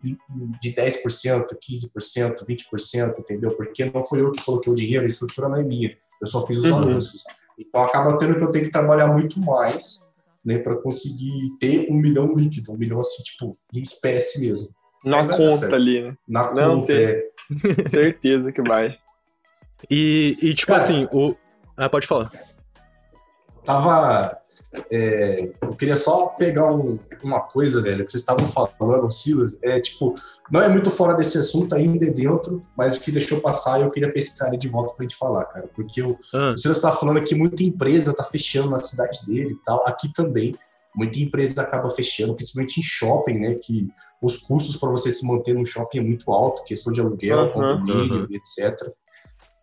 de 10%, 15%, 20%, entendeu? Porque não foi eu que coloquei o dinheiro, a estrutura não é minha, eu só fiz os uhum. anúncios. Então acaba tendo que eu tenho que trabalhar muito mais né, para conseguir ter um milhão líquido, um milhão assim, tipo, em espécie mesmo. Na conta ali, né? Na Não, conta, ter... é. Certeza que vai. E, e tipo Cara, assim, o... Ah, pode falar. Tava é, eu queria só pegar um, uma coisa, velho, que vocês estavam falando, Silas. É tipo, não é muito fora desse assunto, ainda é dentro, mas que deixou passar e eu queria pescar ele de volta pra gente falar, cara. Porque o, ah. o Silas tá falando que muita empresa tá fechando na cidade dele e tal. Aqui também, muita empresa acaba fechando, principalmente em shopping, né? Que os custos para você se manter no shopping é muito alto, questão de aluguel, uhum, condomínio, uhum. etc.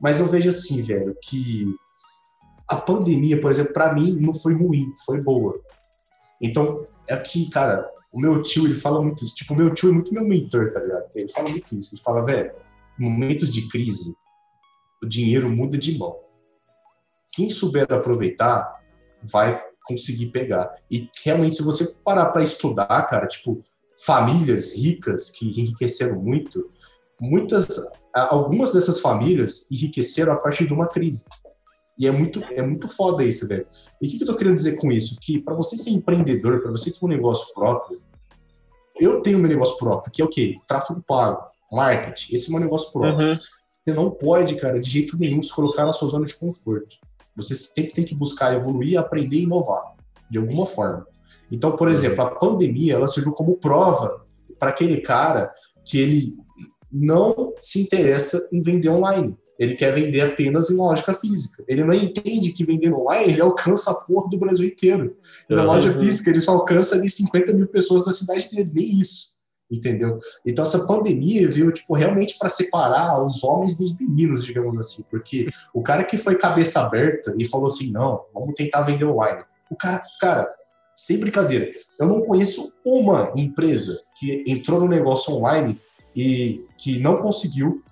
Mas eu vejo assim, velho, que a pandemia, por exemplo, para mim não foi ruim, foi boa. Então, é que, cara, o meu tio, ele fala muito isso. Tipo, o meu tio é muito meu mentor, tá ligado? Ele fala muito isso. Ele fala, velho, momentos de crise, o dinheiro muda de mão. Quem souber aproveitar, vai conseguir pegar. E realmente, se você parar para estudar, cara, tipo, famílias ricas que enriqueceram muito, muitas, algumas dessas famílias enriqueceram a partir de uma crise. E é muito, é muito foda isso, velho. E o que, que eu tô querendo dizer com isso? Que para você ser empreendedor, para você ter um negócio próprio, eu tenho meu negócio próprio, que é o quê? Tráfego pago, marketing. Esse é o meu negócio próprio. Uhum. Você não pode, cara, de jeito nenhum se colocar na sua zona de conforto. Você sempre tem que buscar evoluir, aprender e inovar, de alguma forma. Então, por exemplo, a pandemia, ela serviu como prova para aquele cara que ele não se interessa em vender online. Ele quer vender apenas em lógica física. Ele não entende que vendendo online ele alcança a porra do Brasil inteiro. Na uhum. loja física ele só alcança ali 50 mil pessoas da cidade dele, nem isso. Entendeu? Então essa pandemia veio tipo, realmente para separar os homens dos meninos, digamos assim. Porque o cara que foi cabeça aberta e falou assim: não, vamos tentar vender online. O cara, cara, sem brincadeira, eu não conheço uma empresa que entrou no negócio online e que não conseguiu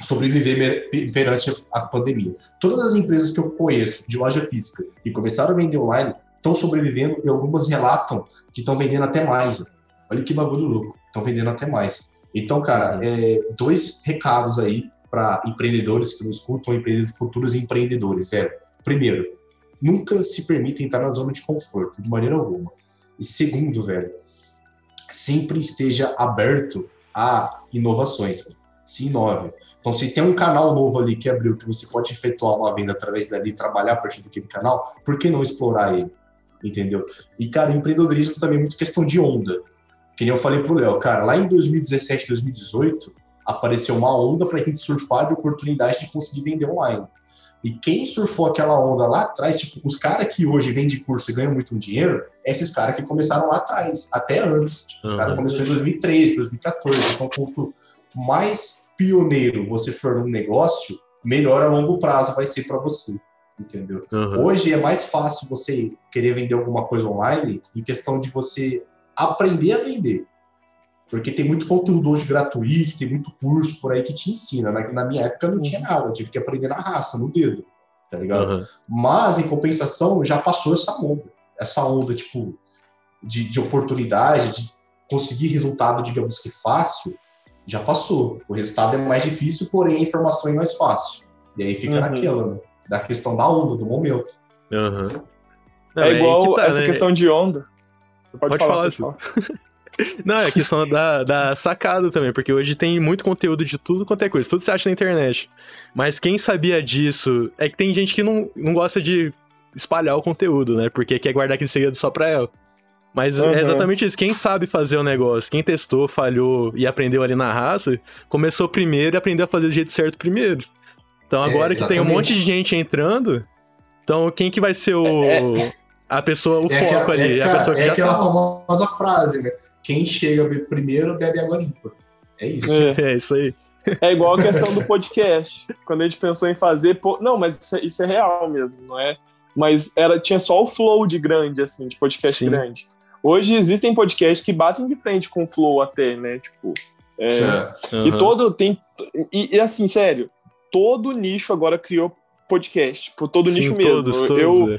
sobreviver perante a pandemia. Todas as empresas que eu conheço de loja física e começaram a vender online estão sobrevivendo e algumas relatam que estão vendendo até mais. Olha que bagulho louco, estão vendendo até mais. Então, cara, uhum. é, dois recados aí para empreendedores que nos escutam, futuros empreendedores, velho. Primeiro, nunca se permita entrar na zona de conforto, de maneira alguma. E segundo, velho, sempre esteja aberto a inovações. Se inove. Então, se tem um canal novo ali que abriu, que você pode efetuar uma venda através dali, trabalhar a partir daquele canal, por que não explorar ele? Entendeu? E, cara, empreendedorismo também é muito questão de onda. Que nem eu falei pro Léo, cara, lá em 2017, 2018, apareceu uma onda para a gente surfar de oportunidade de conseguir vender online. E quem surfou aquela onda lá atrás, tipo, os caras que hoje vendem curso e ganham muito dinheiro, esses caras que começaram lá atrás, até antes. Tipo, os uhum. caras começaram em 2013, 2014. Então, quanto mais pioneiro você for num negócio, melhor a longo prazo vai ser para você. entendeu? Uhum. Hoje é mais fácil você querer vender alguma coisa online em questão de você aprender a vender. Porque tem muito conteúdo hoje gratuito, tem muito curso por aí que te ensina. Na, na minha época não tinha uhum. nada, eu tive que aprender na raça, no dedo, tá ligado? Uhum. Mas, em compensação, já passou essa onda. Essa onda, tipo, de, de oportunidade, de conseguir resultado, digamos que fácil, já passou. O resultado é mais difícil, porém a informação é mais fácil. E aí fica uhum. naquela, né? Da questão da onda, do momento. Uhum. Não, é igual que tá, essa né? questão de onda. Pode, pode falar, falar. Não, é questão da, da sacada também, porque hoje tem muito conteúdo de tudo quanto é coisa, tudo você acha na internet. Mas quem sabia disso é que tem gente que não, não gosta de espalhar o conteúdo, né? Porque quer guardar aquele segredo só pra ela. Mas uhum. é exatamente isso. Quem sabe fazer o negócio, quem testou, falhou e aprendeu ali na raça, começou primeiro e aprendeu a fazer do jeito certo primeiro. Então é, agora é, que tem um monte de gente entrando, então quem que vai ser o. É, é. a pessoa, o é foco ali? Cara, a pessoa que é já aquela tá... famosa frase, né? Quem chega primeiro bebe água limpa. É isso. É, isso aí. É igual a questão do podcast. Quando a gente pensou em fazer. Não, mas isso é, isso é real mesmo, não é? Mas era, tinha só o flow de grande, assim, de podcast Sim. grande. Hoje existem podcasts que batem de frente com o flow até, né? Tipo. É, uhum. E todo. Tem, e, e, assim, sério, todo nicho agora criou podcast. Tipo, todo Sim, nicho mesmo. Todos, todos, eu, é.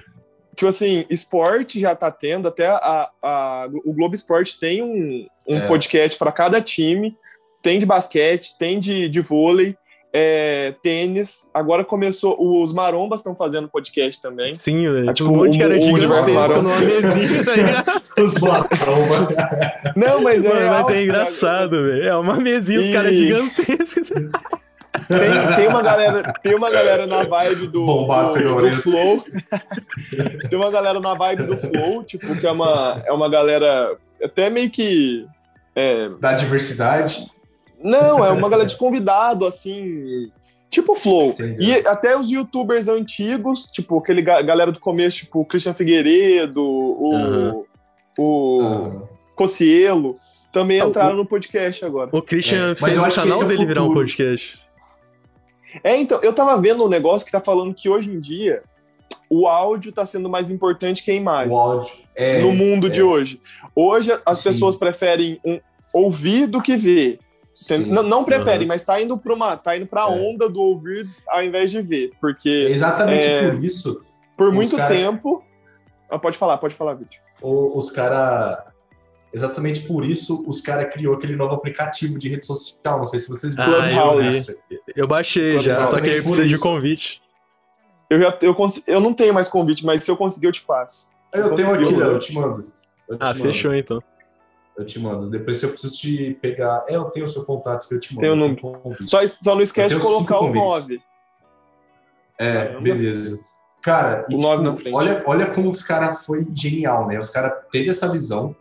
Tipo assim, esporte já tá tendo, até a, a o Globo Esporte tem um, um é. podcast para cada time. Tem de basquete, tem de, de vôlei é, tênis. Agora começou. Os marombas estão fazendo podcast também. Sim, velho. É, tipo, um monte de cara gigantesco numa mesinha, tá ligado? os marombas. Não, mas é. Mano, mas é engraçado, velho. É uma mesinha, e... os caras gigantescos. Tem, tem, uma galera, tem uma galera na vibe do, do, do, Flow. tem uma galera na vibe do Flow, tipo, que é uma, é uma galera até meio que. É, da diversidade. Não, é uma galera de convidado, assim. Tipo Flow. Entendeu. E até os youtubers antigos, tipo, aquele ga galera do começo, tipo, o Christian Figueiredo, o, uhum. o uhum. Cocielo, também entraram o, no podcast agora. O Christian é. fez o canal é dele virar um podcast. É, então, eu tava vendo um negócio que tá falando que hoje em dia o áudio tá sendo mais importante que a imagem. O áudio. É, no mundo é. de hoje. Hoje as Sim. pessoas preferem um, ouvir do que ver. Não, não preferem, uhum. mas tá indo para uma, tá indo para a é. onda do ouvir ao invés de ver, porque exatamente é, por isso. Por muito cara... tempo. Ah, pode falar, pode falar, Vítor. Os cara, exatamente por isso, os cara criou aquele novo aplicativo de rede social. Não sei se vocês viram. Ah, eu, eu baixei já, só que precisa de convite. Eu já eu, eu não tenho mais convite, mas se eu conseguir eu te passo. Eu, eu tenho aqui, Léo, eu te mando. Eu te ah, mando. fechou então. Eu te mando. Depois, se eu preciso te pegar. É, eu tenho o seu contato que eu te mando. Tem número. Só, só não esquece de colocar o 9. É, Caramba. beleza. Cara, o e, 9 tipo, na frente. Olha, olha como os caras foi genial, né? Os caras teve essa visão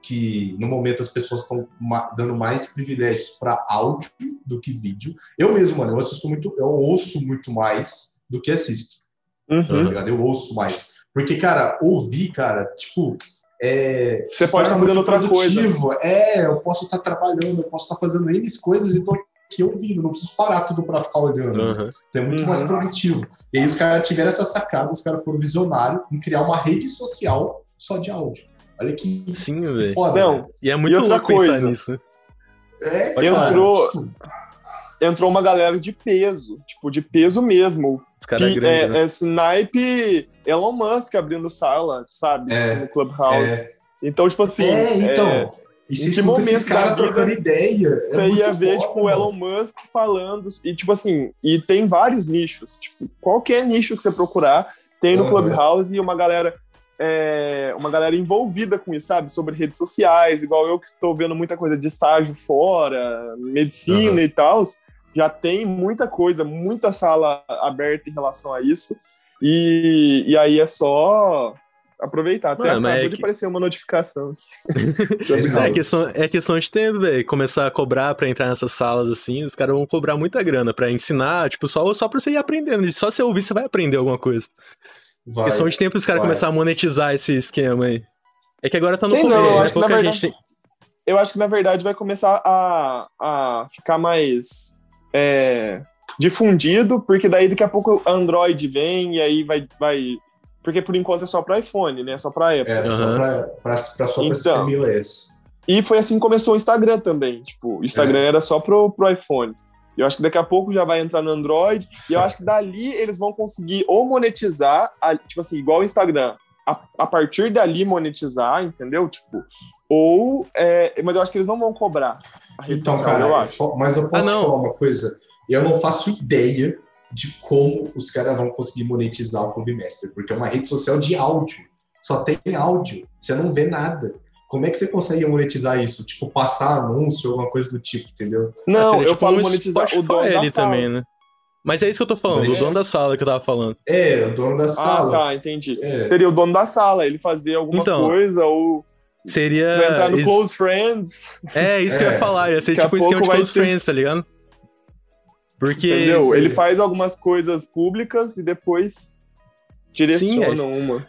que no momento as pessoas estão dando mais privilégios para áudio do que vídeo. Eu mesmo, mano, eu assisto muito, eu ouço muito mais do que assisto. Uhum. Tá eu ouço mais. Porque, cara, ouvir, cara, tipo, é, você pode estar fazendo outra coisa. É, eu posso estar trabalhando, eu posso estar fazendo N coisas e tô aqui ouvindo, não preciso parar tudo para ficar olhando. Uhum. Então é muito uhum. mais produtivo. E aí os caras tiveram essa sacada, os caras foram visionários em criar uma rede social só de áudio. Olha que, Sim, que foda. Não, e é muito e louco coisa, pensar nisso. É, entrou, tipo... entrou uma galera de peso, tipo, de peso mesmo. Os caras é, é, né? é snipe Elon Musk abrindo sala, sabe? É, no Clubhouse. É. Então, tipo assim. É, então. É, e que momento esses caras trocando ideia. É você ia ver, foda, tipo, o Elon Musk falando. E, tipo assim, e tem vários nichos. Tipo, qualquer nicho que você procurar, tem no uhum. Clubhouse e uma galera. É, uma galera envolvida com isso, sabe? Sobre redes sociais, igual eu que estou vendo muita coisa de estágio fora, medicina uhum. e tal. Já tem muita coisa, muita sala aberta em relação a isso. E, e aí é só aproveitar. Até Mano, acabou é de que... aparecer uma notificação aqui. é, questão, é questão de tempo, velho. Começar a cobrar pra entrar nessas salas assim, os caras vão cobrar muita grana pra ensinar, tipo, só, só pra você ir aprendendo. Só você ouvir, você vai aprender alguma coisa. Vai, questão de tempo os caras começar a monetizar esse esquema aí. É que agora tá no Sei começo, não, né? Pouca verdade, gente tem... Eu acho que na verdade vai começar a, a ficar mais. É difundido, porque daí daqui a pouco Android vem e aí vai, vai porque por enquanto é só para iPhone, né? Só para Apple. É, uhum. só para só então, iOS. E foi assim que começou o Instagram também. Tipo, o Instagram é. era só pro, pro iPhone. Eu acho que daqui a pouco já vai entrar no Android. E eu acho que dali eles vão conseguir ou monetizar, a, tipo assim, igual o Instagram. A, a, partir dali monetizar, entendeu? Tipo, ou. É, mas eu acho que eles não vão cobrar. Então, social, cara, eu acho. mas eu posso ah, falar uma coisa. Eu não faço ideia de como os caras vão conseguir monetizar o Clube Master, porque é uma rede social de áudio. Só tem áudio, você não vê nada. Como é que você consegue monetizar isso? Tipo, passar anúncio ou alguma coisa do tipo, entendeu? Não, ah, eu tipo falo monetizar o dono ele também, né? Mas é isso que eu tô falando, é. o dono da sala que eu tava falando. É, o dono da ah, sala. Ah, tá, entendi. É. Seria o dono da sala, ele fazer alguma então, coisa ou seria entrar no Close Friends. É, isso que eu ia é. falar, ia ser Daqui tipo um esquema de Close ter... Friends, tá ligado? Porque. Entendeu? Ele faz algumas coisas públicas e depois direciona Sim, é. uma.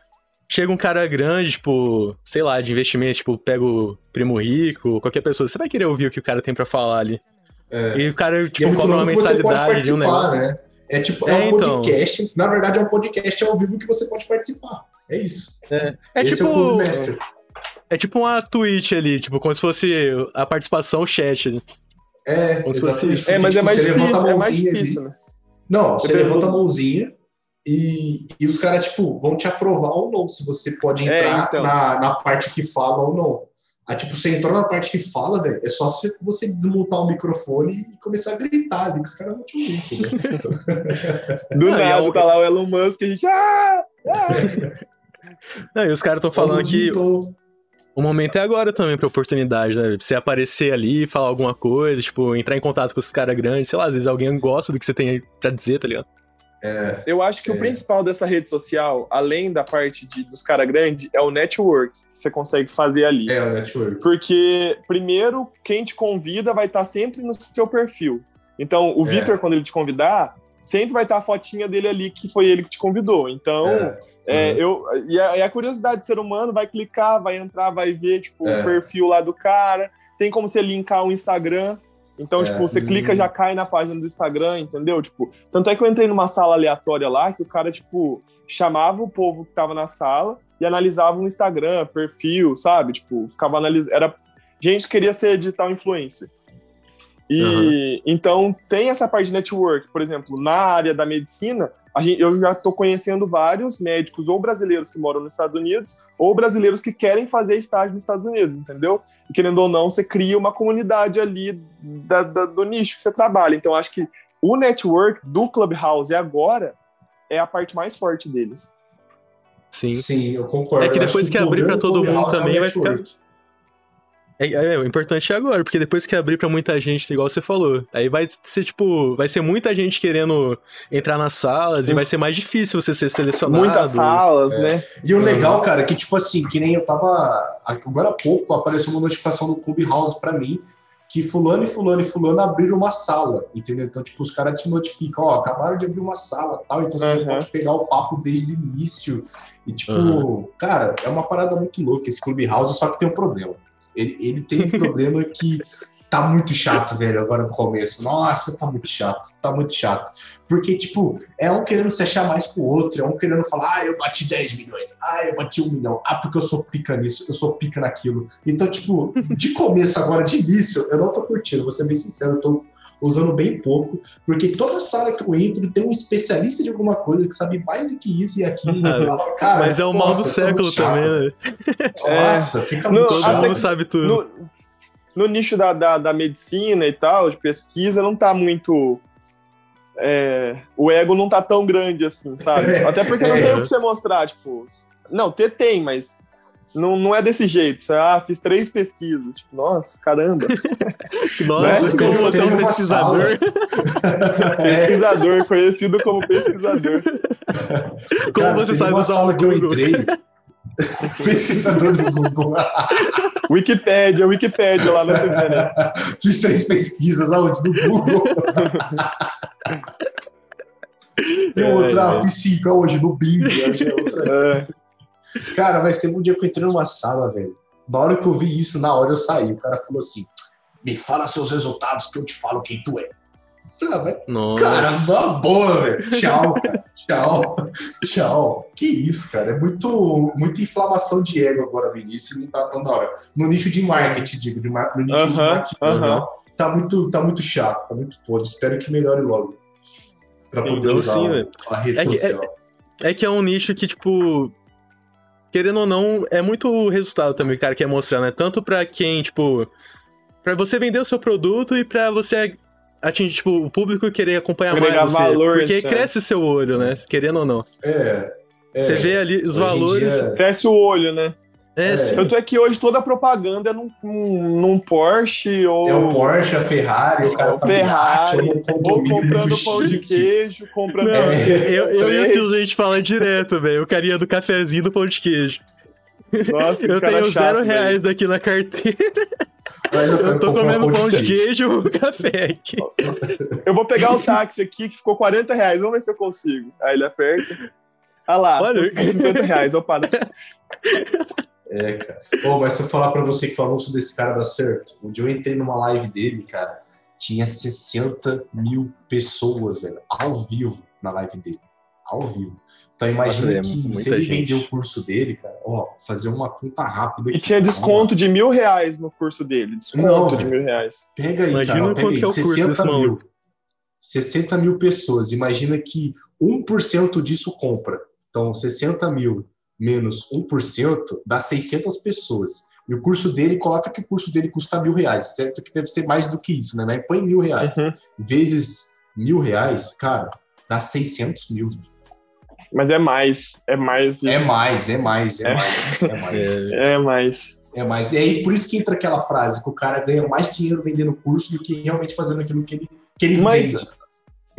Chega um cara grande, tipo, sei lá, de investimento, tipo, pega o primo rico, qualquer pessoa, você vai querer ouvir o que o cara tem para falar ali. É. E o cara, tipo, é cobra uma mensalidade de um negócio. Né? É tipo, é, um é, então... podcast. Na verdade, é um podcast ao vivo que você pode participar. É isso. É, é Esse tipo. É, é tipo uma Twitch ali, tipo, como se fosse a participação, chat. É, Como exatamente. É, mas tipo, é mais difícil, é mais difícil, né? Não, você, levanta a mãozinha e, e os caras, tipo, vão te aprovar ou não, se você pode é, entrar é, então. na, na parte que fala ou não. Aí, tipo, você entrou na parte que fala, velho, é só você desmontar o microfone e começar a gritar ali, que os caras vão te ouvir, Do nada, é tá lá o Elon Musk, a gente... Ah! ah! Não, e os caras estão falando que... Tô... O momento é agora também pra oportunidade, né? Você aparecer ali, falar alguma coisa, tipo, entrar em contato com esses caras grandes, sei lá, às vezes alguém gosta do que você tem pra dizer, tá ligado? É, eu acho que é. o principal dessa rede social, além da parte de, dos caras grandes, é o network que você consegue fazer ali. É, o network. Porque, primeiro, quem te convida vai estar sempre no seu perfil. Então, o é. Vitor, quando ele te convidar, sempre vai estar a fotinha dele ali que foi ele que te convidou. Então, é, é, uhum. eu e a, e a, curiosidade do ser humano vai clicar, vai entrar, vai ver tipo é. o perfil lá do cara. Tem como você linkar o Instagram. Então, é. tipo, você clica já cai na página do Instagram, entendeu? Tipo, tanto é que eu entrei numa sala aleatória lá que o cara tipo chamava o povo que tava na sala e analisava o Instagram, perfil, sabe? Tipo, ficava analisando, era gente que queria ser digital influencer. E uhum. então tem essa parte de network, por exemplo, na área da medicina, gente, eu já estou conhecendo vários médicos ou brasileiros que moram nos Estados Unidos ou brasileiros que querem fazer estágio nos Estados Unidos, entendeu? E querendo ou não, você cria uma comunidade ali da, da, do nicho que você trabalha. Então, acho que o network do Clubhouse agora é a parte mais forte deles. Sim. Sim, eu concordo. É que depois que, que abrir para todo mundo também é vai ficar é, é, o importante é agora, porque depois que abrir para muita gente, igual você falou, aí vai ser tipo, vai ser muita gente querendo entrar nas salas Sim. e vai ser mais difícil você ser selecionado. Muitas salas, é. né? E o legal, cara, é que tipo assim, que nem eu tava agora há pouco apareceu uma notificação do Clubhouse para mim que fulano e fulano e fulano abriram uma sala, entendeu? Então, tipo, os caras te notificam, ó, acabaram de abrir uma sala, tal, então você uhum. pode pegar o papo desde o início. E tipo, uhum. cara, é uma parada muito louca esse Clubhouse, só que tem um problema. Ele, ele tem um problema que tá muito chato, velho, agora no começo. Nossa, tá muito chato, tá muito chato. Porque, tipo, é um querendo se achar mais com o outro, é um querendo falar, ah, eu bati 10 milhões, ah, eu bati um milhão, ah, porque eu sou pica nisso, eu sou pica naquilo. Então, tipo, de começo agora, de início, eu não tô curtindo, vou ser bem sincero, eu tô usando bem pouco, porque toda sala que eu entro tem um especialista de alguma coisa que sabe mais do que isso e aquilo. Cara, Mas é o mal do século também, né? Nossa, fica no, Todo mundo sabe tudo. No, no nicho da, da, da, medicina e tal, de pesquisa, não tá muito. É, o ego não tá tão grande assim, sabe? Até porque não é. tem o que você mostrar, tipo. Não, ter tem, mas não, não é desse jeito. Você, ah, fiz três pesquisas. Tipo, nossa, caramba. nossa, como você é um pesquisador. pesquisador, conhecido como pesquisador. Como Cara, você sabe usar o Google? pesquisador do Google. Wikipédia, Wikipédia lá na internet. Fiz três pesquisas aonde? No Google. e outra, é, fiz cinco hoje no Bing. É outra. É. Cara, mas teve um dia que eu entrei numa sala, velho. Na hora que eu vi isso, na hora eu saí. O cara falou assim: me fala seus resultados que eu te falo quem tu é. Ah, Nossa. Cara, uma boa, velho. Tchau, cara. Tchau. Tchau. Que isso, cara. É muito, muita inflamação de ego agora, Vinícius. Não tá tão da hora. No nicho de marketing, digo, de, no nicho uh -huh, de marketing, uh -huh. tá, muito, tá muito chato, tá muito podre. Espero que melhore logo. Pra poder então, usar sim, a rede é social. Que, é, é que é um nicho que, tipo, querendo ou não, é muito o resultado também que o cara quer mostrar, né? Tanto pra quem, tipo, pra você vender o seu produto e pra você atingir, tipo, o público querer acompanhar Agregar mais você. Valor, porque é. cresce seu olho, né? Querendo ou não. É. é. Você vê ali os Hoje valores. Dia... Cresce o olho, né? É, é. Tanto é que hoje toda a propaganda é num, num, Porsche ou. É o Porsche, a Ferrari, o cara tá Ferrari, ou, ou comprando pão de queijo, comprando. Não, é. eu, eu e o Silvio a gente fala direto, velho. O carinha do cafezinho do pão de queijo. Nossa, eu tenho chato, zero reais aqui na carteira. Mas eu, eu tô comendo pão de queijo e café aqui. Eu vou pegar o táxi aqui que ficou 40 reais. Vamos ver se eu consigo. Aí ele aperta. Ah lá, Olha, 50 reais. Opa. É, cara. Oh, mas se eu falar pra você que falou anúncio desse cara dá certo, onde eu entrei numa live dele, cara, tinha 60 mil pessoas, velho, ao vivo na live dele. Ao vivo. Então imagina Nossa, que se ele gente. vender o curso dele, cara, ó, fazer uma conta rápida. E tinha desconto de mil reais no curso dele. Desconto Não, de mil reais. Pega aí, imagina cara, pega aí, é o 60 curso mil. 60 mil pessoas. Imagina que 1% disso compra. Então, 60 mil menos 1% dá 600 pessoas. E o curso dele coloca que o curso dele custa mil reais, certo? Que deve ser mais do que isso, né? Mas põe mil reais. Uhum. Vezes mil reais, cara, dá 600 mil. Mas é mais, é mais. Isso. É mais, é mais, é, é. mais. É mais. É, é mais. É mais. E aí, por isso que entra aquela frase que o cara ganha mais dinheiro vendendo curso do que realmente fazendo aquilo que ele, que ele Mas, vende.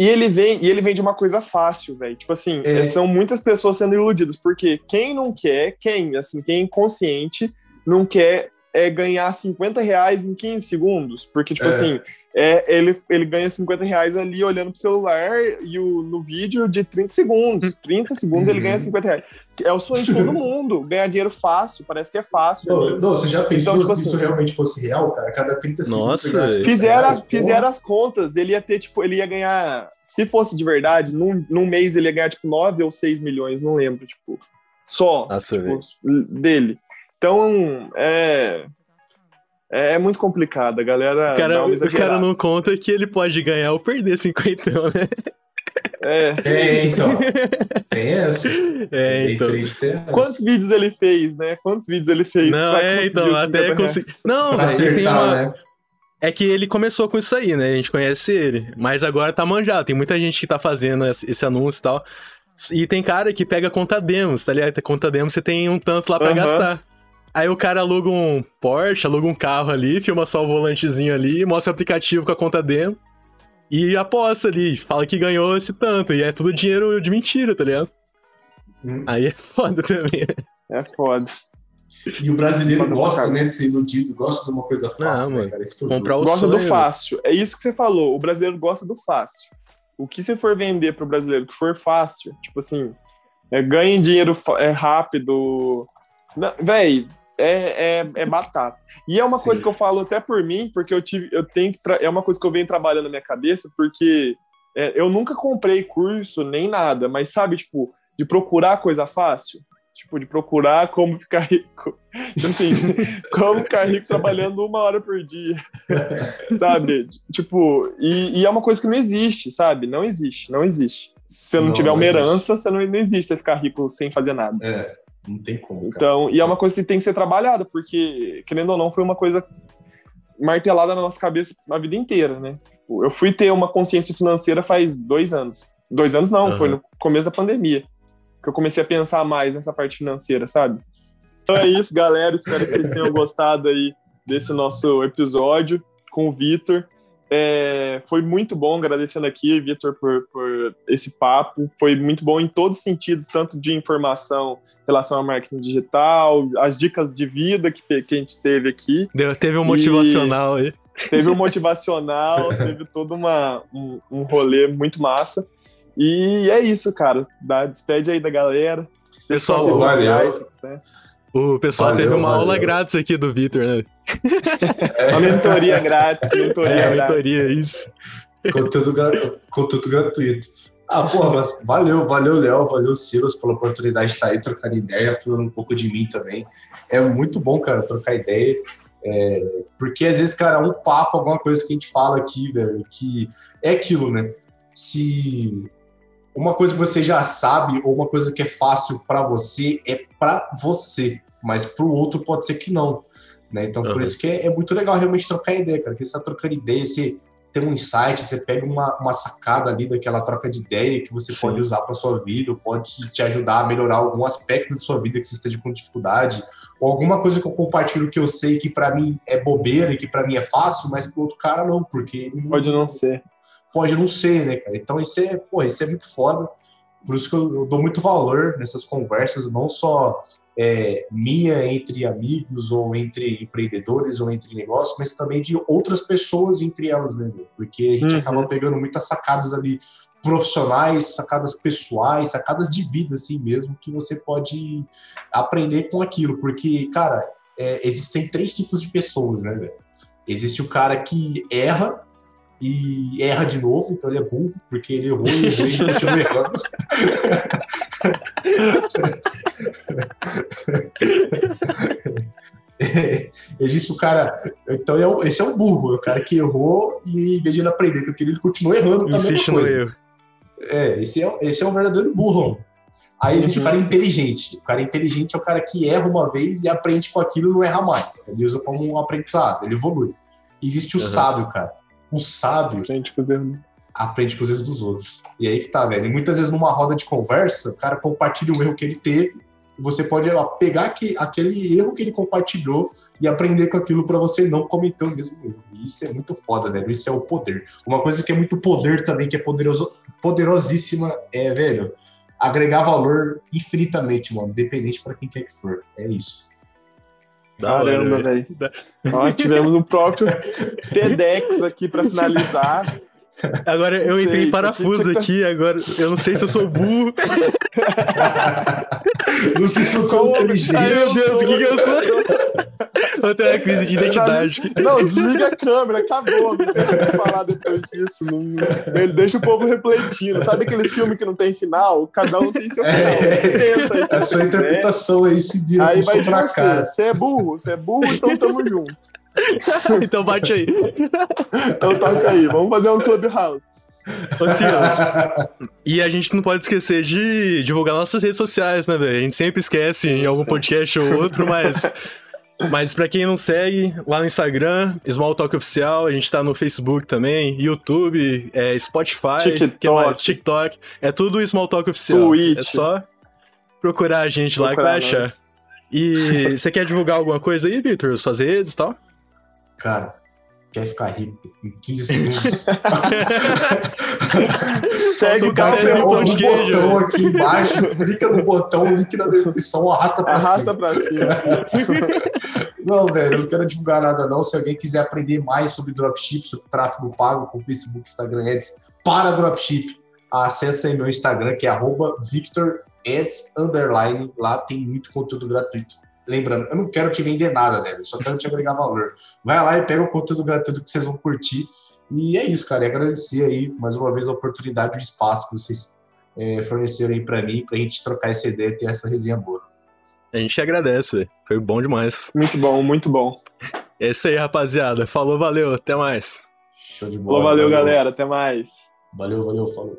E ele vem, e ele vem de uma coisa fácil, velho. Tipo assim, é. são muitas pessoas sendo iludidas, porque quem não quer, quem, assim, quem é inconsciente, não quer é ganhar 50 reais em 15 segundos. Porque, tipo é. assim, é, ele, ele ganha 50 reais ali olhando pro celular e o, no vídeo de 30 segundos. 30 segundos ele ganha 50 reais. É o sonho de todo mundo. Ganhar dinheiro fácil, parece que é fácil. Não, não você já pensou então, tipo se assim, isso realmente fosse real, cara? Cada 30 nossa, segundos. Fizeram, as, fizeram as contas, ele ia ter, tipo, ele ia ganhar. Se fosse de verdade, num, num mês ele ia ganhar, tipo, 9 ou 6 milhões, não lembro, tipo. Só. Nossa, tipo, dele. Então, é. É, é muito complicado, a galera. O cara, o cara não conta que ele pode ganhar ou perder 50, né? É. É, então. Tem essa. É, então. Quantos vídeos ele fez, né? Quantos vídeos ele fez? Não, é, então, até conseguir. Não, pra acertar, uma... né? É que ele começou com isso aí, né? A gente conhece ele. Mas agora tá manjado. Tem muita gente que tá fazendo esse anúncio e tal. E tem cara que pega conta demos, tá ligado? Conta demos você tem um tanto lá pra uhum. gastar. Aí o cara aluga um Porsche, aluga um carro ali, filma só o volantezinho ali, mostra o aplicativo com a conta demo e aposta ali, fala que ganhou esse tanto. E é tudo dinheiro de mentira, tá ligado? Hum. Aí é foda também. É foda. E o brasileiro gosta, né, de ser iludido, gosta de uma coisa fácil, Não, né, cara? Comprar o gosta sonho. do fácil. É isso que você falou. O brasileiro gosta do fácil. O que você for vender pro brasileiro que for fácil, tipo assim, é, ganhe dinheiro é, rápido. Véi, é, é, é batata. E é uma Sim. coisa que eu falo até por mim, porque eu tive, eu tenho que é uma coisa que eu venho trabalhando na minha cabeça, porque é, eu nunca comprei curso nem nada, mas sabe, tipo, de procurar coisa fácil, tipo, de procurar como ficar rico, tipo assim, como ficar rico trabalhando uma hora por dia, sabe? Tipo, e, e, é uma coisa que não existe, sabe? Não existe, não existe. Se você não, não tiver uma herança, você não, não existe você ficar rico sem fazer nada. É. Não tem como. Cara. Então, e é uma coisa que tem que ser trabalhada, porque, querendo ou não, foi uma coisa martelada na nossa cabeça a vida inteira, né? Tipo, eu fui ter uma consciência financeira faz dois anos. Dois anos não, uhum. foi no começo da pandemia. Que eu comecei a pensar mais nessa parte financeira, sabe? Então é isso, galera. Espero que vocês tenham gostado aí desse nosso episódio com o Vitor. É, foi muito bom, agradecendo aqui, Vitor, por, por, esse papo. Foi muito bom em todos os sentidos, tanto de informação em relação ao marketing digital, as dicas de vida que, que a gente teve aqui. Deu, teve um motivacional aí. Teve um motivacional, teve todo uma, um, um rolê muito massa. E é isso, cara. Dá, despede aí da galera. Pessoal, valeu. Sociais, né? O pessoal valeu, teve uma valeu. aula grátis aqui do Vitor, né? É. Uma mentoria grátis, mentoria é, grátis. mentoria, isso. conteúdo, gra... conteúdo gratuito. Ah, porra, mas valeu, valeu, Léo, valeu, Silas, pela oportunidade de estar aí trocando ideia, falando um pouco de mim também. É muito bom, cara, trocar ideia. É, porque às vezes, cara, um papo, alguma coisa que a gente fala aqui, velho, que é aquilo, né? Se uma coisa que você já sabe ou uma coisa que é fácil para você é para você, mas para o outro pode ser que não. Né? Então, uhum. por isso que é, é, muito legal realmente trocar ideia, cara. Porque você tá trocando ideia, você tem um insight, você pega uma, uma sacada ali daquela troca de ideia que você Sim. pode usar para sua vida, pode te ajudar a melhorar algum aspecto da sua vida que você esteja com dificuldade, ou alguma coisa que eu compartilho que eu sei que para mim é bobeira e que para mim é fácil, mas pro outro cara não, porque pode não ser. Pode não ser, né, cara? Então isso é, pô, isso é muito foda. Por isso que eu, eu dou muito valor nessas conversas, não só é, minha entre amigos ou entre empreendedores ou entre negócios, mas também de outras pessoas entre elas, né? Porque a gente uhum. acaba pegando muitas sacadas ali profissionais, sacadas pessoais, sacadas de vida assim mesmo, que você pode aprender com aquilo, porque, cara, é, existem três tipos de pessoas, né, velho? Existe o cara que erra e erra de novo, então ele é burro, porque ele errou e errou e continua errando. existe o cara. Então é esse é o burro, é o cara que errou e em vez de ele aprender com aquilo, ele continua errando Insiste no erro. É, esse é, esse é um verdadeiro burro. Aí existe uhum. o cara inteligente. O cara inteligente é o cara que erra uma vez e aprende com aquilo e não erra mais. Ele usa como um aprendizado, ele evolui. Existe o uhum. sábio, cara o sábio aprende com os erros, aprende com os erros dos outros. E aí que tá, velho. E muitas vezes numa roda de conversa, o cara compartilha um erro que ele teve, você pode ó, pegar que, aquele erro que ele compartilhou e aprender com aquilo para você não cometer o mesmo erro. E isso é muito foda, velho. Isso é o poder. Uma coisa que é muito poder também, que é poderoso, poderosíssima, é, velho, agregar valor infinitamente, mano, independente para quem quer que for. É isso. Caramba, velho. Ó, tivemos o próprio TEDx aqui para finalizar. Agora eu sei, entrei em parafuso aqui, tá... aqui, agora eu não sei se eu sou burro. não sei se eu sou inteligente. Ai meu Deus, o que, que eu sou? Eu tenho uma crise de identidade. Não, desliga a câmera, acabou. Não tem que falar depois disso. Não... Ele deixa o povo refletindo. Sabe aqueles filmes que não tem final? Cada um tem seu final. É, a sua interpretação aí se vira aí vai pra cá. Você é burro, você é burro, então tamo junto. então bate aí. Então toca aí, vamos fazer um Clubhouse. Ô, Silas, e a gente não pode esquecer de divulgar nossas redes sociais, né, velho? A gente sempre esquece em algum podcast ou outro, mas. Mas pra quem não segue, lá no Instagram, Small Talk Oficial, a gente tá no Facebook também, YouTube, é, Spotify, TikTok. TikTok. É tudo Small Talk Oficial. Twitch. É só procurar a gente procurar lá que vai achar. E você quer divulgar alguma coisa aí, Victor? Suas redes e tal? Cara, quer ficar rico em 15 segundos? Segue o cafezinho pão de queijo. botão aqui embaixo, clica no botão, link na descrição, arrasta pra arrasta cima. Arrasta pra cima. não, velho, eu não quero divulgar nada não. Se alguém quiser aprender mais sobre dropship, sobre tráfego pago com Facebook, Instagram Ads para dropship, acesse aí meu Instagram, que é arroba Victor Ads Underline. Lá tem muito conteúdo gratuito lembrando, eu não quero te vender nada, velho, só quero te agregar valor. Vai lá e pega o conteúdo gratuito que vocês vão curtir. E é isso, cara. E agradecer aí mais uma vez a oportunidade o espaço que vocês é, forneceram aí para mim, pra gente trocar essa ideia e ter essa resenha boa. A gente agradece, foi bom demais. Muito bom, muito bom. É isso aí, rapaziada. Falou, valeu, até mais. Show de bola. Falou, valeu, valeu, galera, até mais. Valeu, valeu, falou.